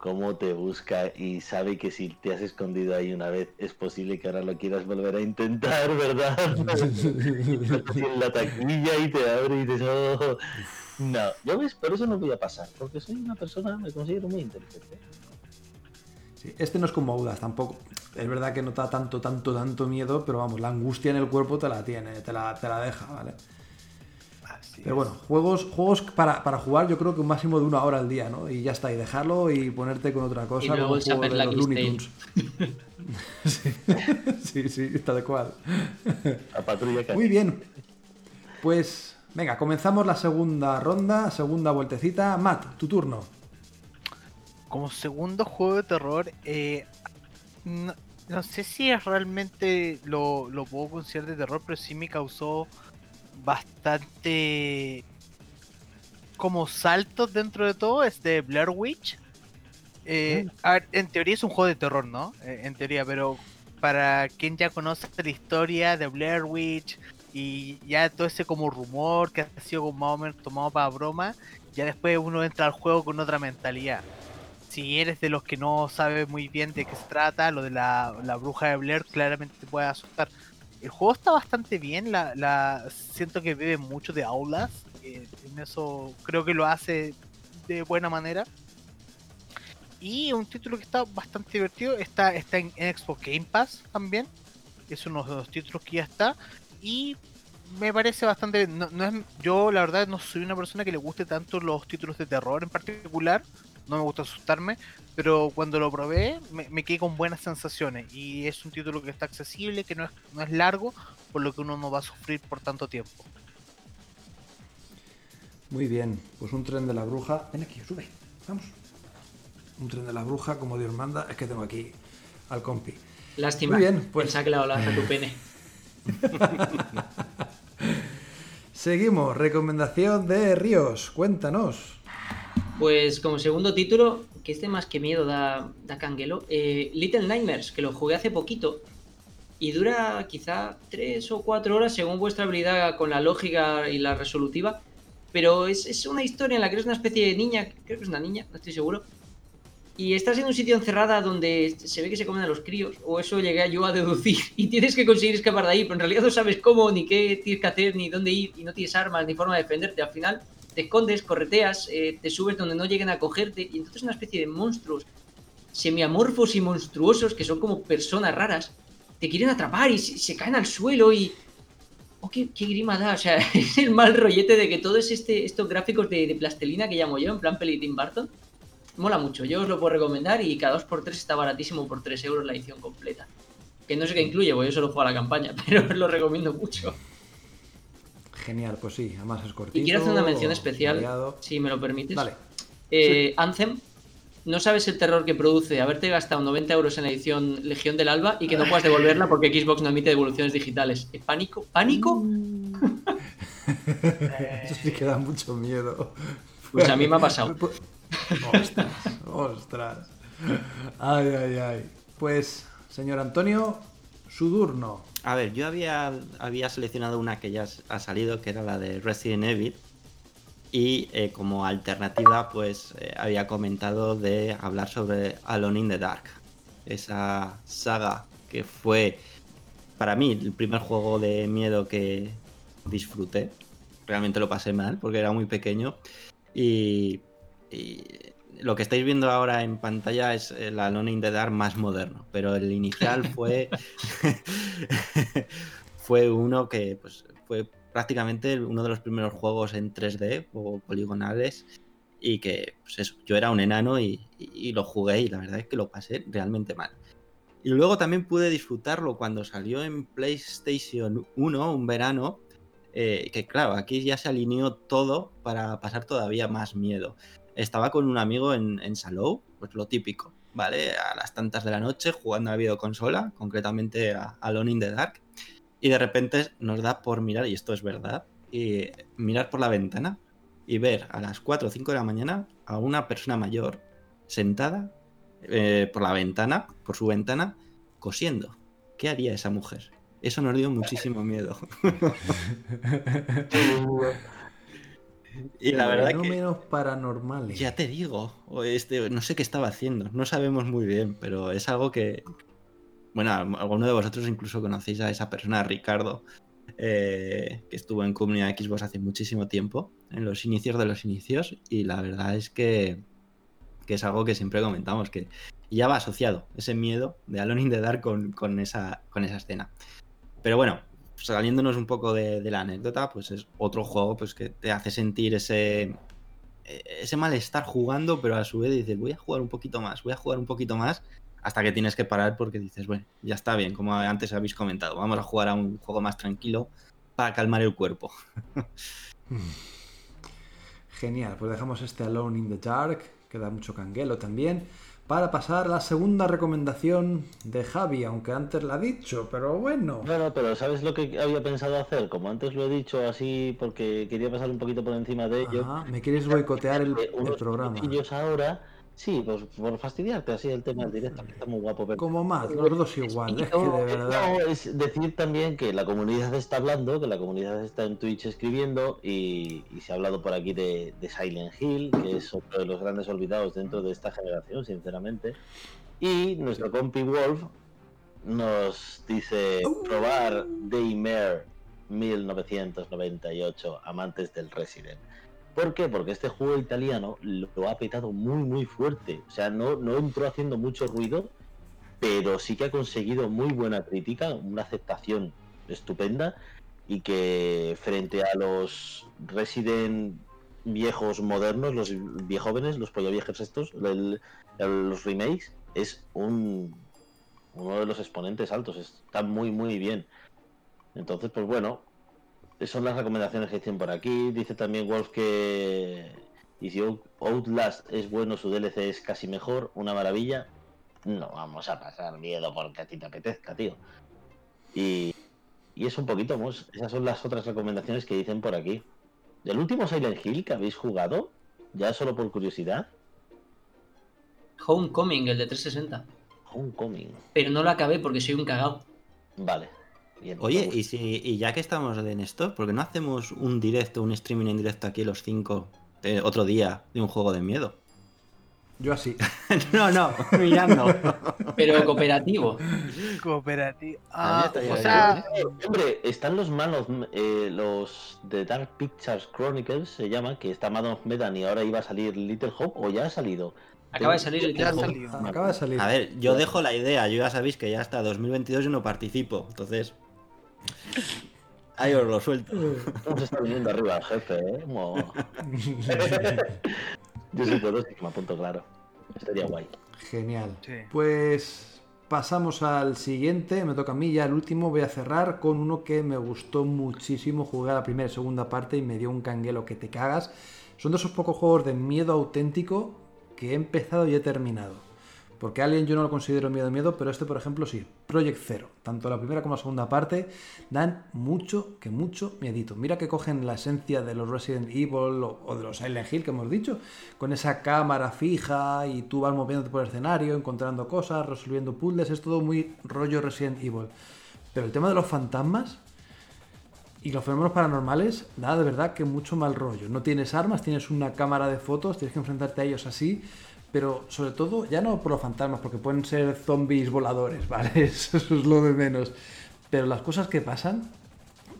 cómo te busca y sabe que si te has escondido ahí una vez es posible que ahora lo quieras volver a intentar, ¿verdad? en la taquilla y te abre y dices, oh". no, yo ves, por eso no voy a pasar, porque soy una persona, me considero muy inteligente. Sí, este no es como Audas tampoco. Es verdad que no da tanto, tanto, tanto miedo, pero vamos, la angustia en el cuerpo te la tiene, te la, te la deja, ¿vale? Pero bueno, juegos, juegos para, para, jugar yo creo que un máximo de una hora al día, ¿no? Y ya está, y dejarlo y ponerte con otra cosa. Y luego el juego de los Looney Tunes. sí, sí, sí, tal cual. La patrulla que... Muy bien. Pues venga, comenzamos la segunda ronda, segunda vueltecita. Matt, tu turno. Como segundo juego de terror, eh, no, no, sé si es realmente lo, lo puedo considerar de terror, pero sí me causó bastante como saltos dentro de todo es de Blair Witch. Eh, a ver, en teoría es un juego de terror, ¿no? Eh, en teoría, pero para quien ya conoce la historia de Blair Witch y ya todo ese como rumor que ha sido como más o menos tomado para broma, ya después uno entra al juego con otra mentalidad. Si eres de los que no sabe muy bien de qué se trata, lo de la, la bruja de Blair claramente te puede asustar el juego está bastante bien, la, la siento que bebe mucho de aulas, eh, en eso creo que lo hace de buena manera. Y un título que está bastante divertido, está, está en, en Xbox Game Pass también, es uno de los títulos que ya está, y me parece bastante no, no es, yo la verdad no soy una persona que le guste tanto los títulos de terror en particular, no me gusta asustarme, pero cuando lo probé me, me, quedé con buenas sensaciones y es un título que está accesible, que no es, no es largo, por lo que uno no va a sufrir por tanto tiempo. Muy bien, pues un tren de la bruja. Ven aquí, sube, vamos. Un tren de la bruja, como Dios manda, es que tengo aquí al compi. Lástima. Muy bien, pues. Pensaba que la ola tu pene. Seguimos, recomendación de Ríos, cuéntanos. Pues como segundo título, que este más que miedo da, da canguelo, eh, Little Nightmares, que lo jugué hace poquito y dura quizá 3 o 4 horas según vuestra habilidad con la lógica y la resolutiva, pero es, es, una historia en la que eres una especie de niña, creo que es una niña, no estoy seguro, y estás en un sitio encerrada donde se ve que se comen a los críos, o eso llegué yo a deducir, y tienes que conseguir escapar de ahí, pero en realidad no sabes cómo, ni qué tienes que hacer, ni dónde ir, y no tienes armas, ni forma de defenderte, al final te escondes, correteas, eh, te subes donde no lleguen a cogerte y entonces una especie de monstruos semiamorfos y monstruosos que son como personas raras te quieren atrapar y se, caen al suelo y... Oh, qué, grima da, o sea, es el mal rollete de que todos este, estos gráficos de, de plastelina que llamo yo, en plan peli Tim Burton, mola mucho. Yo os lo puedo recomendar y cada 2x3 está baratísimo por 3 euros la edición completa. Que no sé qué incluye, porque yo solo juego a la campaña, pero os lo recomiendo mucho. Genial, pues sí, además es cortito. Y quiero hacer una mención especial, variado. si me lo permites. Dale. Eh, Anthem, no sabes el terror que produce haberte gastado 90 euros en la edición Legión del Alba y que no puedas devolverla porque Xbox no emite devoluciones digitales. ¿Eh, ¿Pánico? ¿Pánico? Eso sí que da mucho miedo. Pues a mí me ha pasado. Ostras, ostras. Ay, ay, ay. Pues, señor Antonio, su turno. A ver, yo había, había seleccionado una que ya ha salido, que era la de Resident Evil. Y eh, como alternativa, pues eh, había comentado de hablar sobre Alone in the Dark. Esa saga que fue para mí el primer juego de miedo que disfruté. Realmente lo pasé mal porque era muy pequeño. Y lo que estáis viendo ahora en pantalla es el Alone in the Dark más moderno. Pero el inicial fue. fue uno que pues, fue prácticamente uno de los primeros juegos en 3D o poligonales y que, pues eso, yo era un enano y, y- y lo jugué y la verdad es que lo pasé realmente mal. Y luego también pude disfrutarlo cuando salió en PlayStation 1, un verano, eh, que claro, aquí ya se alineó todo para pasar todavía más miedo. Estaba con un amigo en, en Salou, pues lo típico, ¿vale? A las tantas de la noche jugando a la videoconsola, concretamente a Alone in the Dark, y de repente nos da por mirar, y esto es verdad, y mirar por la ventana y ver a las 4 o 5 de la mañana a una persona mayor sentada eh, por la ventana, por su ventana, cosiendo. ¿Qué haría esa mujer? Eso nos dio muchísimo miedo. y la verdad que Fenómenos paranormales. ya te digo, este, no sé qué estaba haciendo, no sabemos muy bien, pero es algo que, bueno, alguno de vosotros incluso conocéis a esa persona, Ricardo, eh, que estuvo en comunidad Xbox hace muchísimo tiempo, en los inicios de los inicios, y la verdad es que, que es algo que siempre comentamos, que ya va asociado ese miedo de Alone in the Dark con, con esa, con esa escena. Pero bueno, saliéndonos un poco de, la anécdota, pues es otro juego pues, que te hace sentir ese, eh, ese malestar jugando, pero a su vez dices, voy a jugar un poquito más, voy a jugar un poquito más, hasta que tienes que parar porque dices, bueno, ya está bien, como antes habéis comentado, vamos a jugar a un juego más tranquilo para calmar el cuerpo. Genial, pues dejamos este Alone in the Dark, que da mucho canguelo también, para pasar a la segunda recomendación de Javi, aunque antes la ha dicho, pero bueno. Bueno, pero ¿sabes lo que había pensado hacer? Como antes lo he dicho así porque quería pasar un poquito por encima de ello. Ajá, me quieres boicotear el, programa. ahora, sí, pues por fastidiarte así el tema del directo, que está muy guapo. pero- Como más, los dos igual, es que de verdad. No, es decir también que la comunidad está hablando, que la comunidad está en Twitch escribiendo y, y se ha hablado por aquí de, de Silent Hill, que es otro de los grandes olvidados dentro de esta generación, sinceramente. Y nuestro compi Wolf nos dice probar Daymare 1998, amantes del Resident. ¿Por qué? Porque este juego italiano lo ha petado muy muy fuerte. O sea, no, no entró haciendo mucho ruido, pero sí que ha conseguido muy buena crítica, una aceptación estupenda y que frente a los Resident viejos modernos, los viejóvenes, los pollo viejos estos, los remakes, es un, uno de los exponentes altos, está muy muy bien. Entonces, pues bueno, son las recomendaciones que dicen por aquí. Dice también Wolf que y si Out- Outlast es bueno, su DLC es casi mejor, una maravilla. No vamos a pasar miedo porque a ti te apetezca, tío. Y, y es un poquito más. Esas son las otras recomendaciones que dicen por aquí. El último Silent Hill que habéis jugado, ya solo por curiosidad, Homecoming, el de 360. Homecoming. Pero no lo acabé porque soy un cagao. Vale. Bien. Oye, y, si, y ya que estamos en esto, ¿por qué no hacemos un directo, un streaming en directo aquí los cinco, eh, otro día, de un juego de miedo? Yo así. no, no, mirando. Pero cooperativo. Cooperativo. Ah, o sea, hombre, están los Man of, eh, los de Dark Pictures Chronicles se llama, que está Man of Medan y ahora iba a salir Little Hope o ya ha salido. Acaba de salir tiempo. salido. Acaba de salir. A ver, yo dejo la idea, yo ya sabéis que ya hasta 2022 yo no participo, entonces... Ahí os lo suelto. ¿Cómo se está viniendo arriba el jefe, eh? Mo- Yo puedo, sí que me apunto claro. Estaría guay. Genial. Sí. Pues pasamos al siguiente. Me toca a mí ya el último. Voy a cerrar con uno que me gustó muchísimo. Jugué a la primera y segunda parte y me dio un canguelo que te cagas. Son de esos pocos juegos de miedo auténtico que he empezado y he terminado. Porque Alien yo no lo considero miedo miedo, pero este por ejemplo sí. Project Zero. Tanto la primera como la segunda parte dan mucho, que mucho miedito. Mira que cogen la esencia de los Resident Evil o, o de los Silent Hill que hemos dicho. Con esa cámara fija y tú vas moviéndote por el escenario, encontrando cosas, resolviendo puzzles. Es todo muy rollo Resident Evil. Pero el tema de los fantasmas y los fenómenos paranormales da de verdad que mucho mal rollo. No tienes armas, tienes una cámara de fotos, tienes que enfrentarte a ellos así. Pero sobre todo, ya no por los fantasmas, porque pueden ser zombies voladores, ¿vale? Eso es lo de menos. Pero las cosas que pasan,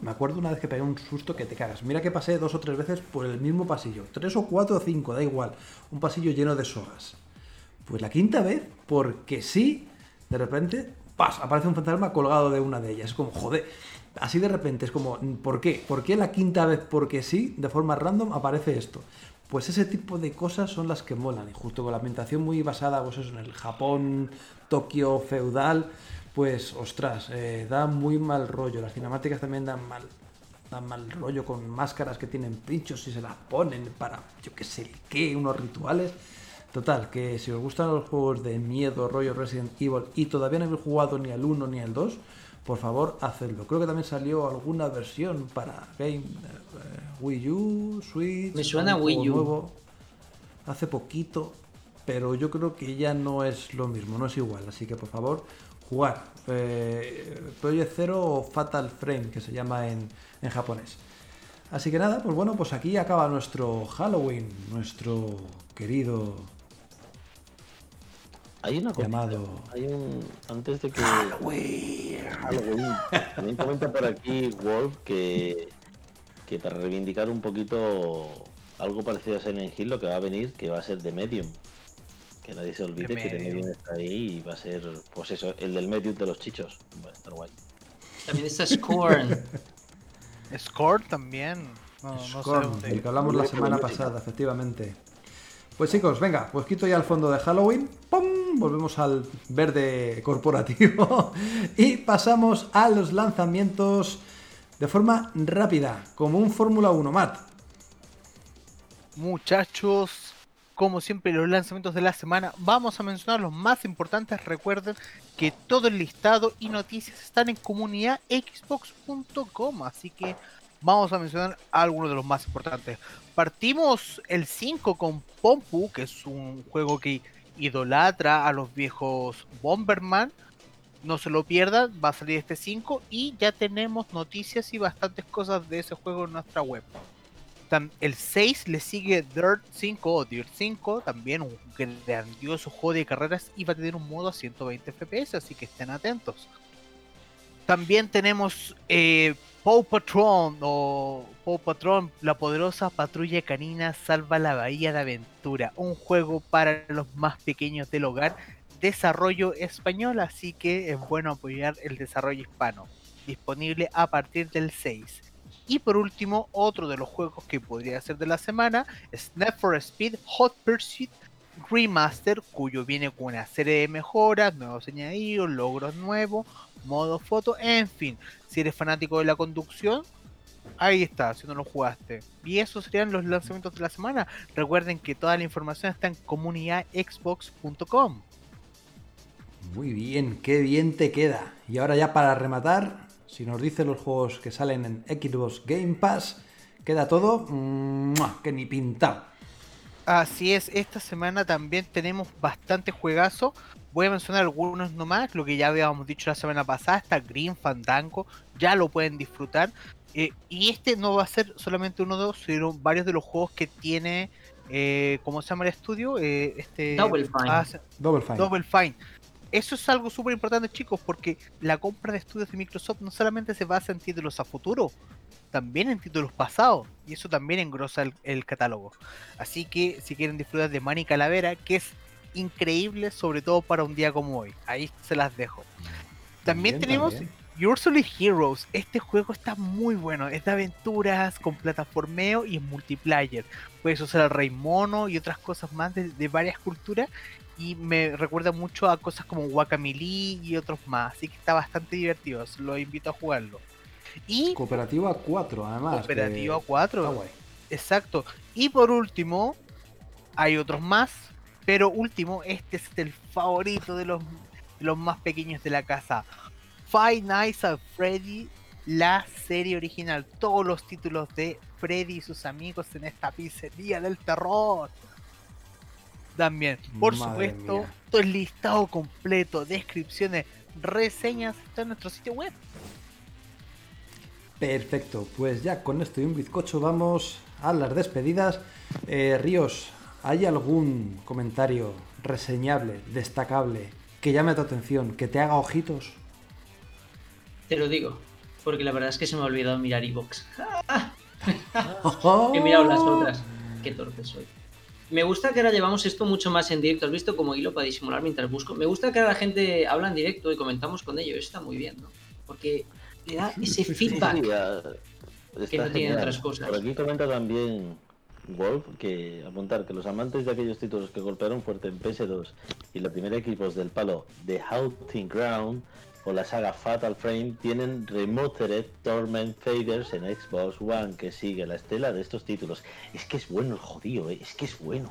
me acuerdo una vez que pegué un susto que te cagas. Mira que pasé dos o tres veces por el mismo pasillo. Tres o cuatro o cinco, da igual. Un pasillo lleno de sogas. Pues la quinta vez, porque sí, de repente, ¡pas! aparece un fantasma colgado de una de ellas. Es como, joder, así de repente, es como, ¿por qué? ¿Por qué la quinta vez, porque sí, de forma random, aparece esto? Pues ese tipo de cosas son las que molan. Y justo con la ambientación muy basada pues eso, en el Japón, Tokio feudal, pues ostras, eh, da muy mal rollo. Las cinemáticas también dan mal, dan mal rollo con máscaras que tienen pinchos y se las ponen para, yo qué sé, qué, unos rituales. Total, que si os gustan los juegos de miedo, rollo Resident Evil y todavía no habéis jugado ni al 1 ni al 2, por favor, hacedlo. Creo que también salió alguna versión para Game eh, Wii U, Switch. Me suena Wii U. nuevo, hace poquito, pero yo creo que ya no es lo mismo, no es igual. Así que por favor, jugar. Eh, Project Zero o Fatal Frame, que se llama en, en japonés. Así que nada, pues bueno, pues aquí acaba nuestro Halloween, nuestro querido Hay una cosa. Llamado- Hay un. Antes de que. Halloween. También comenta por aquí Wolf que. Que para reivindicar un poquito algo parecido a Silent Hill, lo que va a venir, que va a ser de Medium. Que nadie se olvide The que Medium. Medium está ahí y va a ser, pues eso, el del Medium de los chichos. Va a estar guay. También está Scorn. Score también. No, no sé Scorn, del que hablamos la semana pasada, efectivamente. Pues chicos, venga, pues quito ya el fondo de Halloween. ¡Pum! Volvemos al verde corporativo. y pasamos a los lanzamientos de forma rápida, como un Fórmula 1, Matt. Muchachos, como siempre los lanzamientos de la semana, vamos a mencionar los más importantes. Recuerden que todo el listado y noticias están en comunidadxbox.com, así que vamos a mencionar algunos de los más importantes. Partimos el 5 con Pompu, que es un juego que idolatra a los viejos Bomberman. No se lo pierdan, va a salir este 5 y ya tenemos noticias y bastantes cosas de ese juego en nuestra web. El 6 le sigue Dirt 5 o Dirt 5, también un grandioso juego de carreras y va a tener un modo a 120 FPS, así que estén atentos. También tenemos eh, Paw Patrol o Paw Patrol, la poderosa patrulla canina salva la bahía de aventura, un juego para los más pequeños del hogar, desarrollo español, así que es bueno apoyar el desarrollo hispano, disponible a partir del 6. Y por último, otro de los juegos que podría ser de la semana, Snap for Speed Hot Pursuit Remaster, cuyo viene con una serie de mejoras, nuevos añadidos, logros nuevos, modo foto, en fin. Si eres fanático de la conducción, ahí está, si no lo jugaste. Y esos serían los lanzamientos de la semana. Recuerden que toda la información está en comunidadxbox.com. Muy bien, qué bien te queda. Y ahora ya para rematar, si nos dice los juegos que salen en Xbox Game Pass, queda todo ¡mua! que ni pintado. Así es, esta semana también tenemos bastante juegazo. Voy a mencionar algunos nomás, lo que ya habíamos dicho la semana pasada, está Green Fandango, ya lo pueden disfrutar. Eh, y este no va a ser solamente uno de dos, sino varios de los juegos que tiene, eh, ¿cómo se llama el estudio? Eh, este, Double Fine. ah, Double Fine. Double Fine. Eso es algo súper importante, chicos, porque la compra de estudios de Microsoft no solamente se basa en títulos a futuro, también en títulos pasados, y eso también engrosa el, el catálogo. Así que si quieren disfrutar de Manny Calavera, que es increíbles, sobre todo para un día como hoy. Ahí se las dejo. También, También, tenemos también. Usually Heroes. Este juego está muy bueno. Es de aventuras con plataformeo y multiplayer. Puedes usar al rey mono y otras cosas más de, de varias culturas. Y me recuerda mucho a cosas como Guacamole y otros más. Así que está bastante divertido. Los invito a jugarlo. Y Cooperativo a 4, además. Cooperativo que a 4. Está guay. Exacto. Y por último, hay otros más. Pero último, este es el favorito de los, de los más pequeños de la casa. Five Nights at Freddy, la serie original. Todos los títulos de Freddy y sus amigos en esta pizzería del terror. También, por Madre supuesto, mía. todo el listado completo, descripciones, reseñas está en nuestro sitio web. Perfecto, pues ya con esto y un bizcocho vamos a las despedidas. Eh, Ríos, ¿hay algún comentario reseñable, destacable, que llame tu atención, que te haga ojitos? Te lo digo, porque la verdad es que se me ha olvidado mirar Evox. ¡Oh! He mirado las otras. Qué torpe soy. Me gusta que ahora llevamos esto mucho más en directo. ¿Has visto como hilo para disimular mientras busco? Me gusta que ahora la gente habla en directo y comentamos con ellos. Está muy bien, ¿no? Porque le da ese feedback. Sí, Que no tiene genial. otras cosas. Por aquí comenta también Wolf que apuntar que los amantes de aquellos títulos que golpearon fuerte en PS2 y la primera equipos del palo de Hunting Ground o la saga Fatal Frame tienen Remothered Torment Faders en Xbox One que sigue la estela de estos títulos. Es que es bueno el jodido, ¿eh? es que es bueno.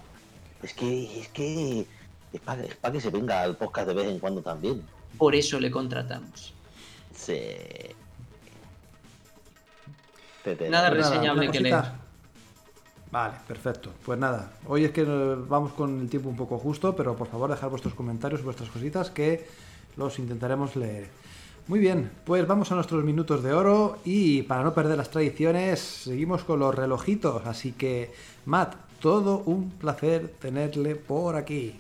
Es que es que es para que se venga al podcast de vez en cuando también. Por eso le contratamos. Sí. Nada nada, reseñable ¿una que leer. Vale, perfecto. Pues nada, hoy es que eh, vamos con el tiempo un poco justo, pero por favor dejad vuestros comentarios, vuestras cositas, que los intentaremos leer. Muy bien, pues vamos a nuestros minutos de oro y para no perder las tradiciones, seguimos con los relojitos. Así que, Matt, todo un placer tenerle por aquí.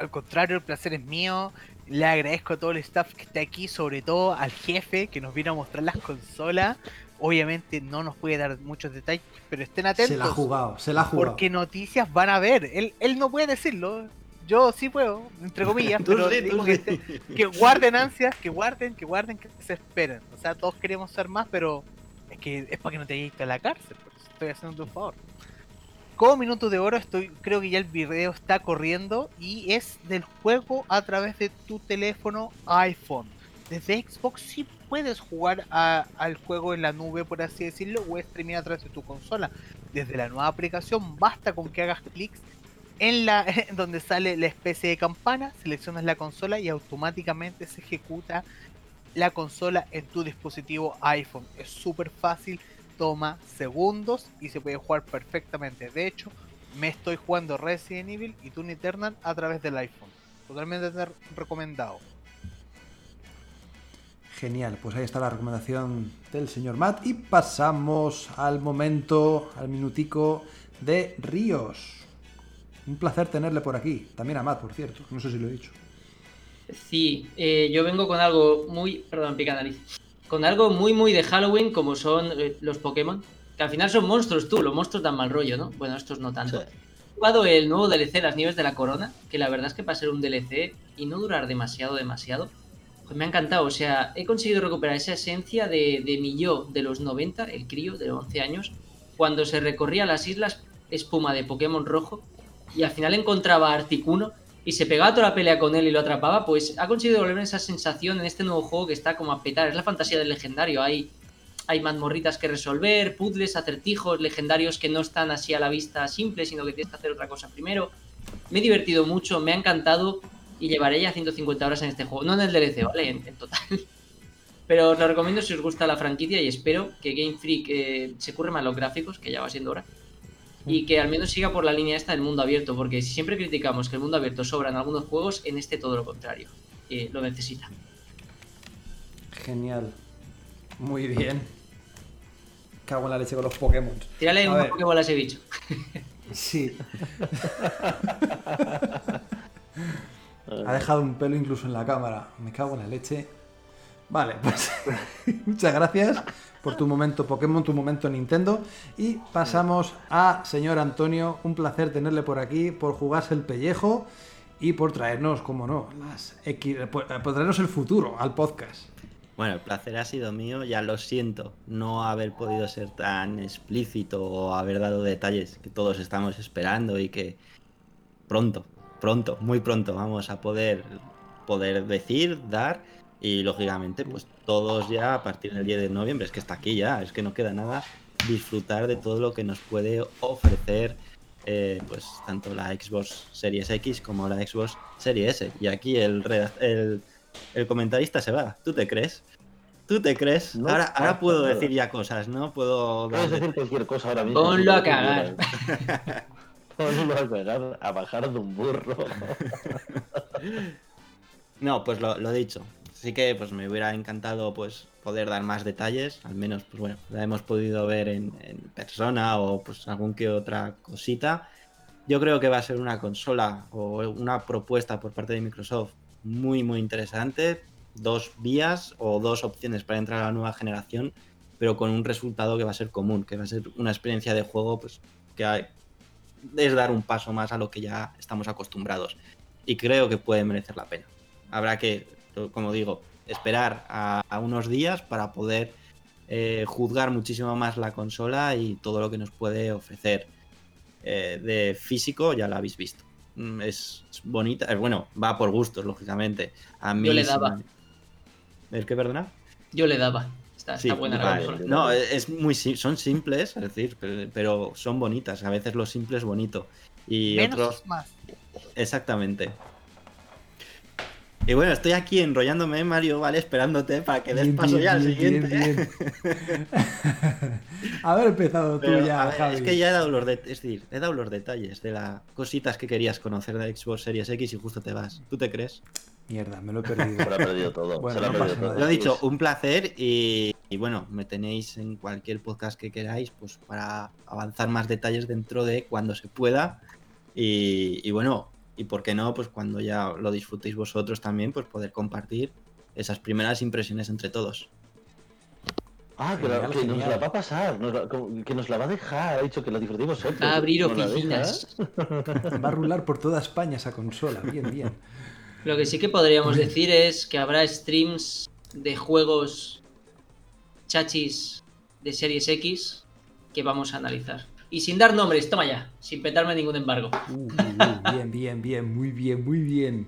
Al contrario, el placer es mío. Le agradezco a todo el staff que está aquí, sobre todo al jefe que nos vino a mostrar las consolas. Obviamente no nos puede dar muchos detalles, pero estén atentos. Se la ha jugado, se la ha jugado. Porque noticias van a ver. Él, él no puede decirlo. Yo sí puedo, entre comillas, pero sí, tú digo que, sí. que guarden ansias, que guarden, que guarden, que se esperen. O sea, todos queremos ser más, pero es que es para que no te llegues a la cárcel. Estoy haciendo un favor. Como minuto de oro, estoy, creo que ya el video está corriendo y es del juego a través de tu teléfono iPhone. Desde Xbox sí puedes jugar a- al juego en la nube, por así decirlo, o streamear a través de tu consola. Desde la nueva aplicación basta con que hagas clics en la donde sale la especie de campana, seleccionas la consola y automáticamente se ejecuta la consola en tu dispositivo iPhone. Es súper fácil, toma segundos y se puede jugar perfectamente. De hecho, me estoy jugando Resident Evil y Toon Eternal a través del iPhone. Totalmente te- recomendado. Genial, pues ahí está la recomendación del señor Matt y pasamos al momento, al minutico de Ríos. Un placer tenerle por aquí. También a Matt, por cierto. No sé si lo he dicho. Sí, eh, yo vengo con algo muy. Perdón, pica nariz. Con algo muy, muy de Halloween, como son eh, los Pokémon. Que al final son monstruos, tú. Los monstruos dan mal rollo, ¿no? Bueno, estos no tanto. Sí. He jugado el nuevo DLC, Las Nieves de la Corona. Que la verdad es que para ser un DLC y no durar demasiado, demasiado. Pues me ha encantado. O sea, he conseguido recuperar esa esencia de, de mi yo de los 90, el crío de 11 años. Cuando se recorría las islas espuma de Pokémon rojo. Y al final encontraba a Articuno y se pegaba toda la pelea con él y lo atrapaba, pues ha conseguido devolverme esa sensación en este nuevo juego que está como a petar. Es la fantasía del legendario. Hay, hay mazmorritas que resolver, puzzles, acertijos, legendarios que no están así a la vista simple, sino que tienes que hacer otra cosa primero. Me he divertido mucho, me ha encantado y llevaré ya 150 horas en este juego. No en el DLC, ¿vale? En, en total. Pero os lo recomiendo si os gusta la franquicia y espero que Game Freak eh, se curre más los gráficos, que ya va siendo hora. Y que al menos siga por la línea esta del mundo abierto, porque si siempre criticamos que el mundo abierto sobra en algunos juegos, en este todo lo contrario. Eh, lo necesita. Genial. Muy bien. Cago en la leche con los Pokémon. Tírale A una ver. Pokébola a ese bicho. Sí. ha dejado un pelo incluso en la cámara. Me cago en la leche. Vale, pues muchas gracias por tu momento Pokémon, tu momento Nintendo. Y pasamos a señor Antonio, un placer tenerle por aquí, por jugarse el pellejo y por traernos, como no, las por por traernos el futuro al podcast. Bueno, el placer ha sido mío, ya lo siento, no haber podido ser tan explícito o haber dado detalles que todos estamos esperando y que pronto, pronto, muy pronto vamos a poder, poder decir, dar y lógicamente pues todos ya a partir del 10 de noviembre, es que está aquí ya, es que no queda nada, disfrutar de todo lo que nos puede ofrecer eh, pues tanto la Xbox Series X como la Xbox Series S. Y aquí el, el, el comentarista se va, ¿tú te crees? ¿Tú te crees? No ahora, ahora puedo decir ya cosas, ¿no? Puedo Puedes decir cualquier cosa ahora mismo. Ponlo a cagar. Ponlo a cagar, a bajar de un burro. No, pues lo, lo dicho. Sí que pues me hubiera encantado pues poder dar más detalles. Al menos, pues bueno, la hemos podido ver en, en persona o pues algún que otra cosita. Yo creo que va a ser una consola o una propuesta por parte de Microsoft muy muy interesante. Dos vías o dos opciones para entrar a la nueva generación, pero con un resultado que va a ser común, que va a ser una experiencia de juego pues que hay- es dar un paso más a lo que ya estamos acostumbrados. Y creo que puede merecer la pena habrá que, como digo, esperar a, a unos días para poder eh, juzgar muchísimo más la consola y todo lo que nos puede ofrecer. Eh, de físico ya la habéis visto. Mm, Es, es bonita, es bueno, va por gustos, lógicamente. A mí Yo le daba. me- ¿El qué, perdona? Yo le daba. Está, Sí, está buena la vale. consola. No, es muy sim- son simples, es decir, pero, pero son bonitas. A veces lo simple es bonito. Y Menos otros, es más. Exactamente. Y bueno, estoy aquí enrollándome, Mario, ¿vale? Esperándote para que des Bien, paso bien, ya al siguiente. bien, bien. Haber empezado tú Pero, ya, a ver, Javi. es que ya he dado los de- es decir, he dado los detalles de las cositas que querías conocer de Xbox Series X y justo te vas. ¿Tú te crees? Mierda, me lo he perdido. Se lo ha perdido todo. Bueno, se lo no perdido todo. Lo he dicho, un placer y, y bueno, me tenéis en cualquier podcast que queráis, pues para avanzar más detalles dentro de cuando se pueda. Y, y bueno, y por qué no, pues cuando ya lo disfrutéis vosotros también, pues poder compartir esas primeras impresiones entre todos. Ah, que, la- que nos la va a pasar, nos la- como- que nos la va a dejar, ha dicho que la disfrutemos nosotros. Va a abrir ¿Nos la oficinas. Va a rular por toda España esa consola. Bien, bien. Lo que sí que podríamos decir es que habrá streams de juegos chachis de Series X que vamos a analizar. Y sin dar nombres, toma ya, sin petarme ningún embargo. Uh, bien, bien, bien, muy bien, muy bien.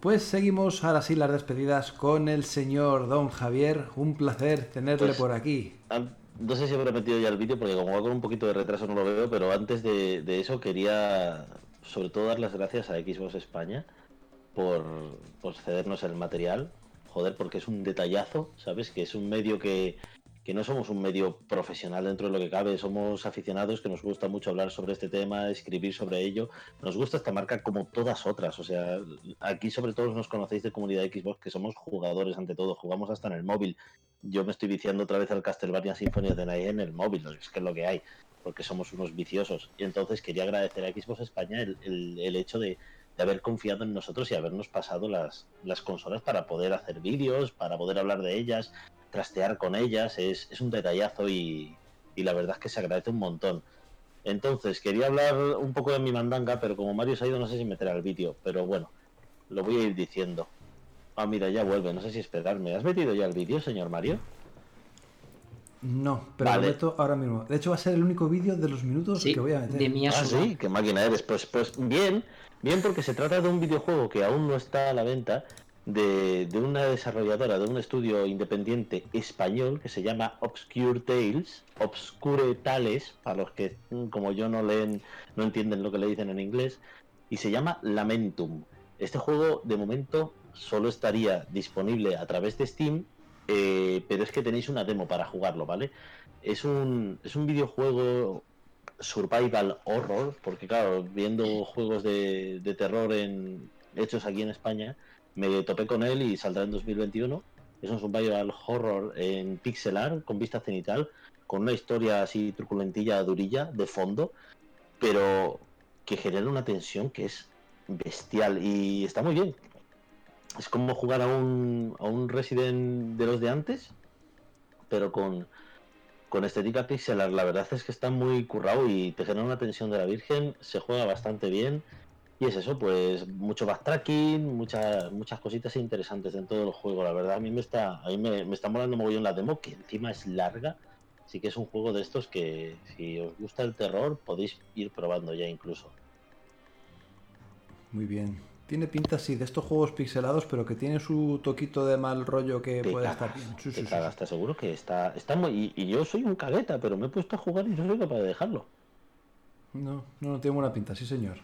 Pues seguimos ahora sí las despedidas con el señor Don Javier. Un placer tenerle Pues- por aquí. No sé si habré metido ya el vídeo porque como va con un poquito de retraso no lo veo, pero antes de, de eso quería sobre todo dar las gracias a Xbox España por, por cedernos el material. Joder, porque es un detallazo, ¿sabes? Que es un medio que, que no somos un medio profesional dentro de lo que cabe, somos aficionados que nos gusta mucho hablar sobre este tema, escribir sobre ello. Nos gusta esta marca como todas otras, o sea, aquí sobre todo nos conocéis de comunidad Xbox que somos jugadores ante todo, jugamos hasta en el móvil. Yo me estoy viciando otra vez al Castlevania Symphony the Night en el móvil, es que es lo que hay, porque somos unos viciosos. Y entonces quería agradecer a Xbox España el, el- el hecho de, de haber confiado en nosotros y habernos pasado las, las consolas para poder hacer vídeos, para poder hablar de ellas, trastear con ellas, es, es un detallazo y, y la verdad es que se agradece un montón. Entonces, quería hablar un poco de mi mandanga, pero como Mario se ha ido, no sé si meter al vídeo, pero bueno, lo voy a ir diciendo. Ah, mira, ya vuelve, no sé si esperarme. ¿Has metido ya el vídeo, señor Mario? No, pero Vale. lo meto ahora mismo. De hecho, va a ser el único vídeo de los minutos Sí, que voy a meter. de mi Ah, sí, qué máquina eres. Pues, pues bien, bien porque se trata de un videojuego que aún no está a la venta, de, una desarrolladora, de un estudio independiente español que se llama Obscure Tales, Obscure Tales, para los que mm, como yo no leen, no entienden lo que le dicen en inglés, y se llama Lamentum. Este juego de momento solo estaría disponible a través de Steam, eh, pero es que tenéis una demo para jugarlo, ¿vale? Es un, es un videojuego survival horror, porque claro, viendo juegos de, de terror en, hechos aquí en España, me topé con él y saldrá en 2021. Es un survival horror en pixel art, con vista cenital, con una historia así truculentilla, durilla, de fondo, pero que genera una tensión que es bestial y está muy bien. es como jugar a un, a un Resident de los de antes, pero con, con estética pixelar. La verdad es que está muy currado y te genera una tensión de la Virgen, se juega bastante bien. Y es eso, pues mucho backtracking, muchas muchas cositas interesantes en todo el juego. La verdad, a mí me está, a mí me, me está molando mogollón la demo, que encima es larga. Sí que es un juego de estos que si os gusta el terror podéis ir probando ya incluso. Muy bien. Tiene pinta así de estos juegos pixelados, pero que tiene su toquito de mal rollo que Te puede cagas, estar bien. Sí, te sí, sí, cagas, sí. te aseguro que está, está muy... Y, y yo soy un cagueta, pero me he puesto a jugar y no soy capaz de dejarlo. No, no, no tiene buena pinta, sí señor.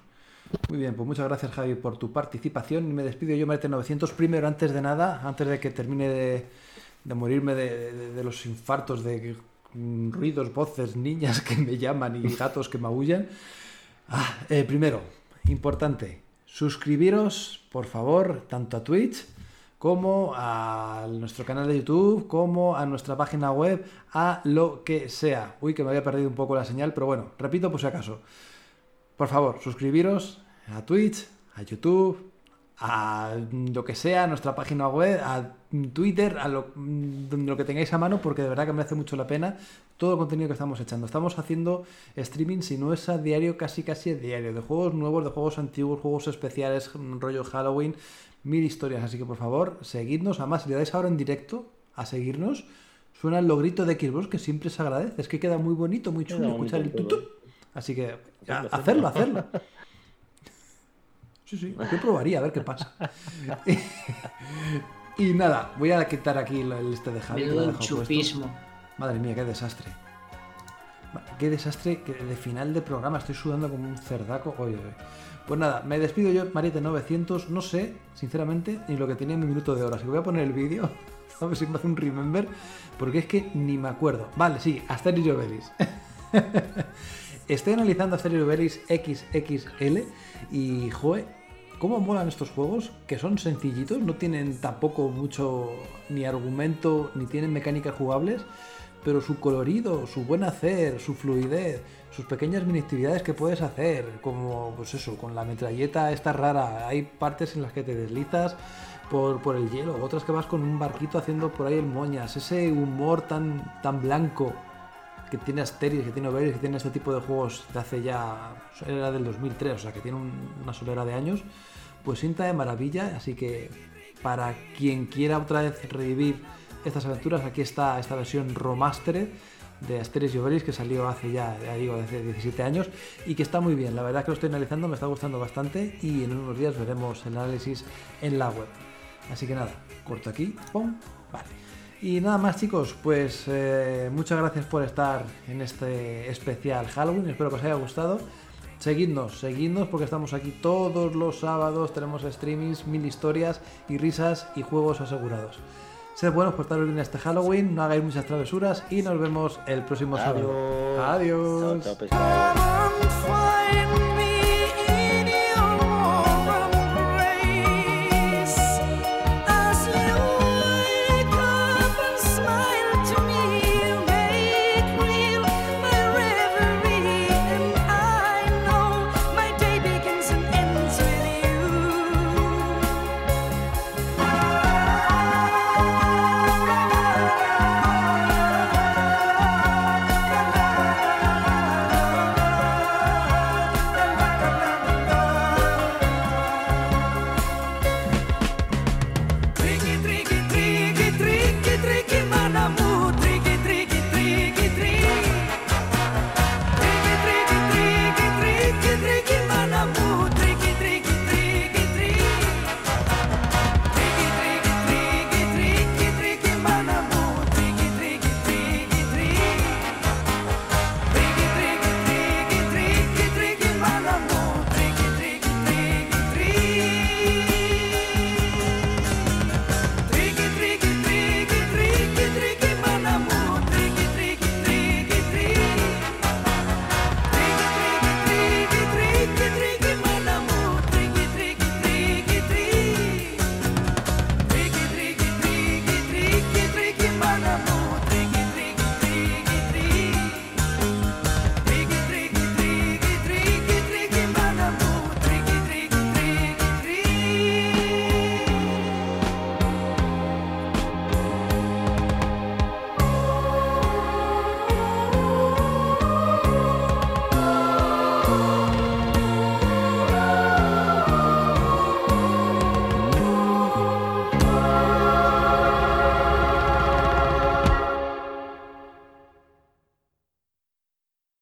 Muy bien, pues muchas gracias Javi por tu participación. Me despido yo, Marete 900. Primero, antes de nada, antes de que termine de, de morirme de, de- de los infartos de mm, ruidos, voces, niñas que me llaman y gatos que maullan. Ah, eh, primero, importante, suscribiros, por favor, tanto a Twitch como a nuestro canal de YouTube, como a nuestra página web, a lo que sea. Uy, que me había perdido un poco la señal, pero bueno, repito por si acaso. Por favor, suscribiros a Twitch, a YouTube, a lo que sea, a nuestra página web, a Twitter, a lo, lo que tengáis a mano, porque de verdad que merece mucho la pena todo el contenido que estamos echando. Estamos haciendo streaming, si no es a diario, casi casi a diario, de juegos nuevos, de juegos antiguos, juegos especiales, rollo Halloween, mil historias. Así que por favor, seguidnos. Además, si le dais ahora en directo a seguirnos, suena el logrito de Xbox que siempre se agradece. Es que queda muy bonito, muy chulo escuchar el. Así que ya, Hacerlo, hacerlo. Sí, sí, yo probaría a ver qué pasa. y nada, voy a quitar aquí el el este de Javi. chupismo. Madre mía, qué desastre. Qué desastre que de final de programa. Estoy sudando como un cerdaco. Oye, oye. Pues nada, me despido yo, Mariette 900. No sé, sinceramente, ni lo que tenía en mi minuto de hora. Así que voy a poner el vídeo. A ver si me hace un remember. Porque es que ni me acuerdo. Vale, sí, Asterix y Obelix. Estoy analizando Asterix y Obelix XXL. Y, joe, ¿Cómo molan estos juegos? Que son sencillitos, no tienen tampoco mucho ni argumento, ni tienen mecánicas jugables, pero su colorido, su buen hacer, su fluidez, sus pequeñas mini actividades que puedes hacer, como pues eso, con la metralleta esta rara, hay partes en las que te deslizas por, por el hielo, otras que vas con un barquito haciendo por ahí el moñas, ese humor tan, tan blanco que tiene Asterix, que tiene Obelix, que tiene este tipo de juegos de hace ya. era del 2003, o sea que tiene un- una solera de años, pues sienta de maravilla. Así que para quien quiera otra vez revivir estas aventuras, aquí está esta versión remastered de Asterix y Obelix que salió hace ya, ya digo, hace 17 años y que está muy bien. La verdad que lo estoy analizando, me está gustando bastante y en unos días veremos el análisis en la web. Así que nada, corto aquí, pum, vale. Y nada más chicos, pues eh, muchas gracias por estar en este especial Halloween, espero que os haya gustado. Seguidnos, seguidnos porque estamos aquí todos los sábados, tenemos streamings, mil historias y risas y juegos asegurados. Sed buenos por estar bien este Halloween, no hagáis muchas travesuras y nos vemos el próximo sábado. Adiós.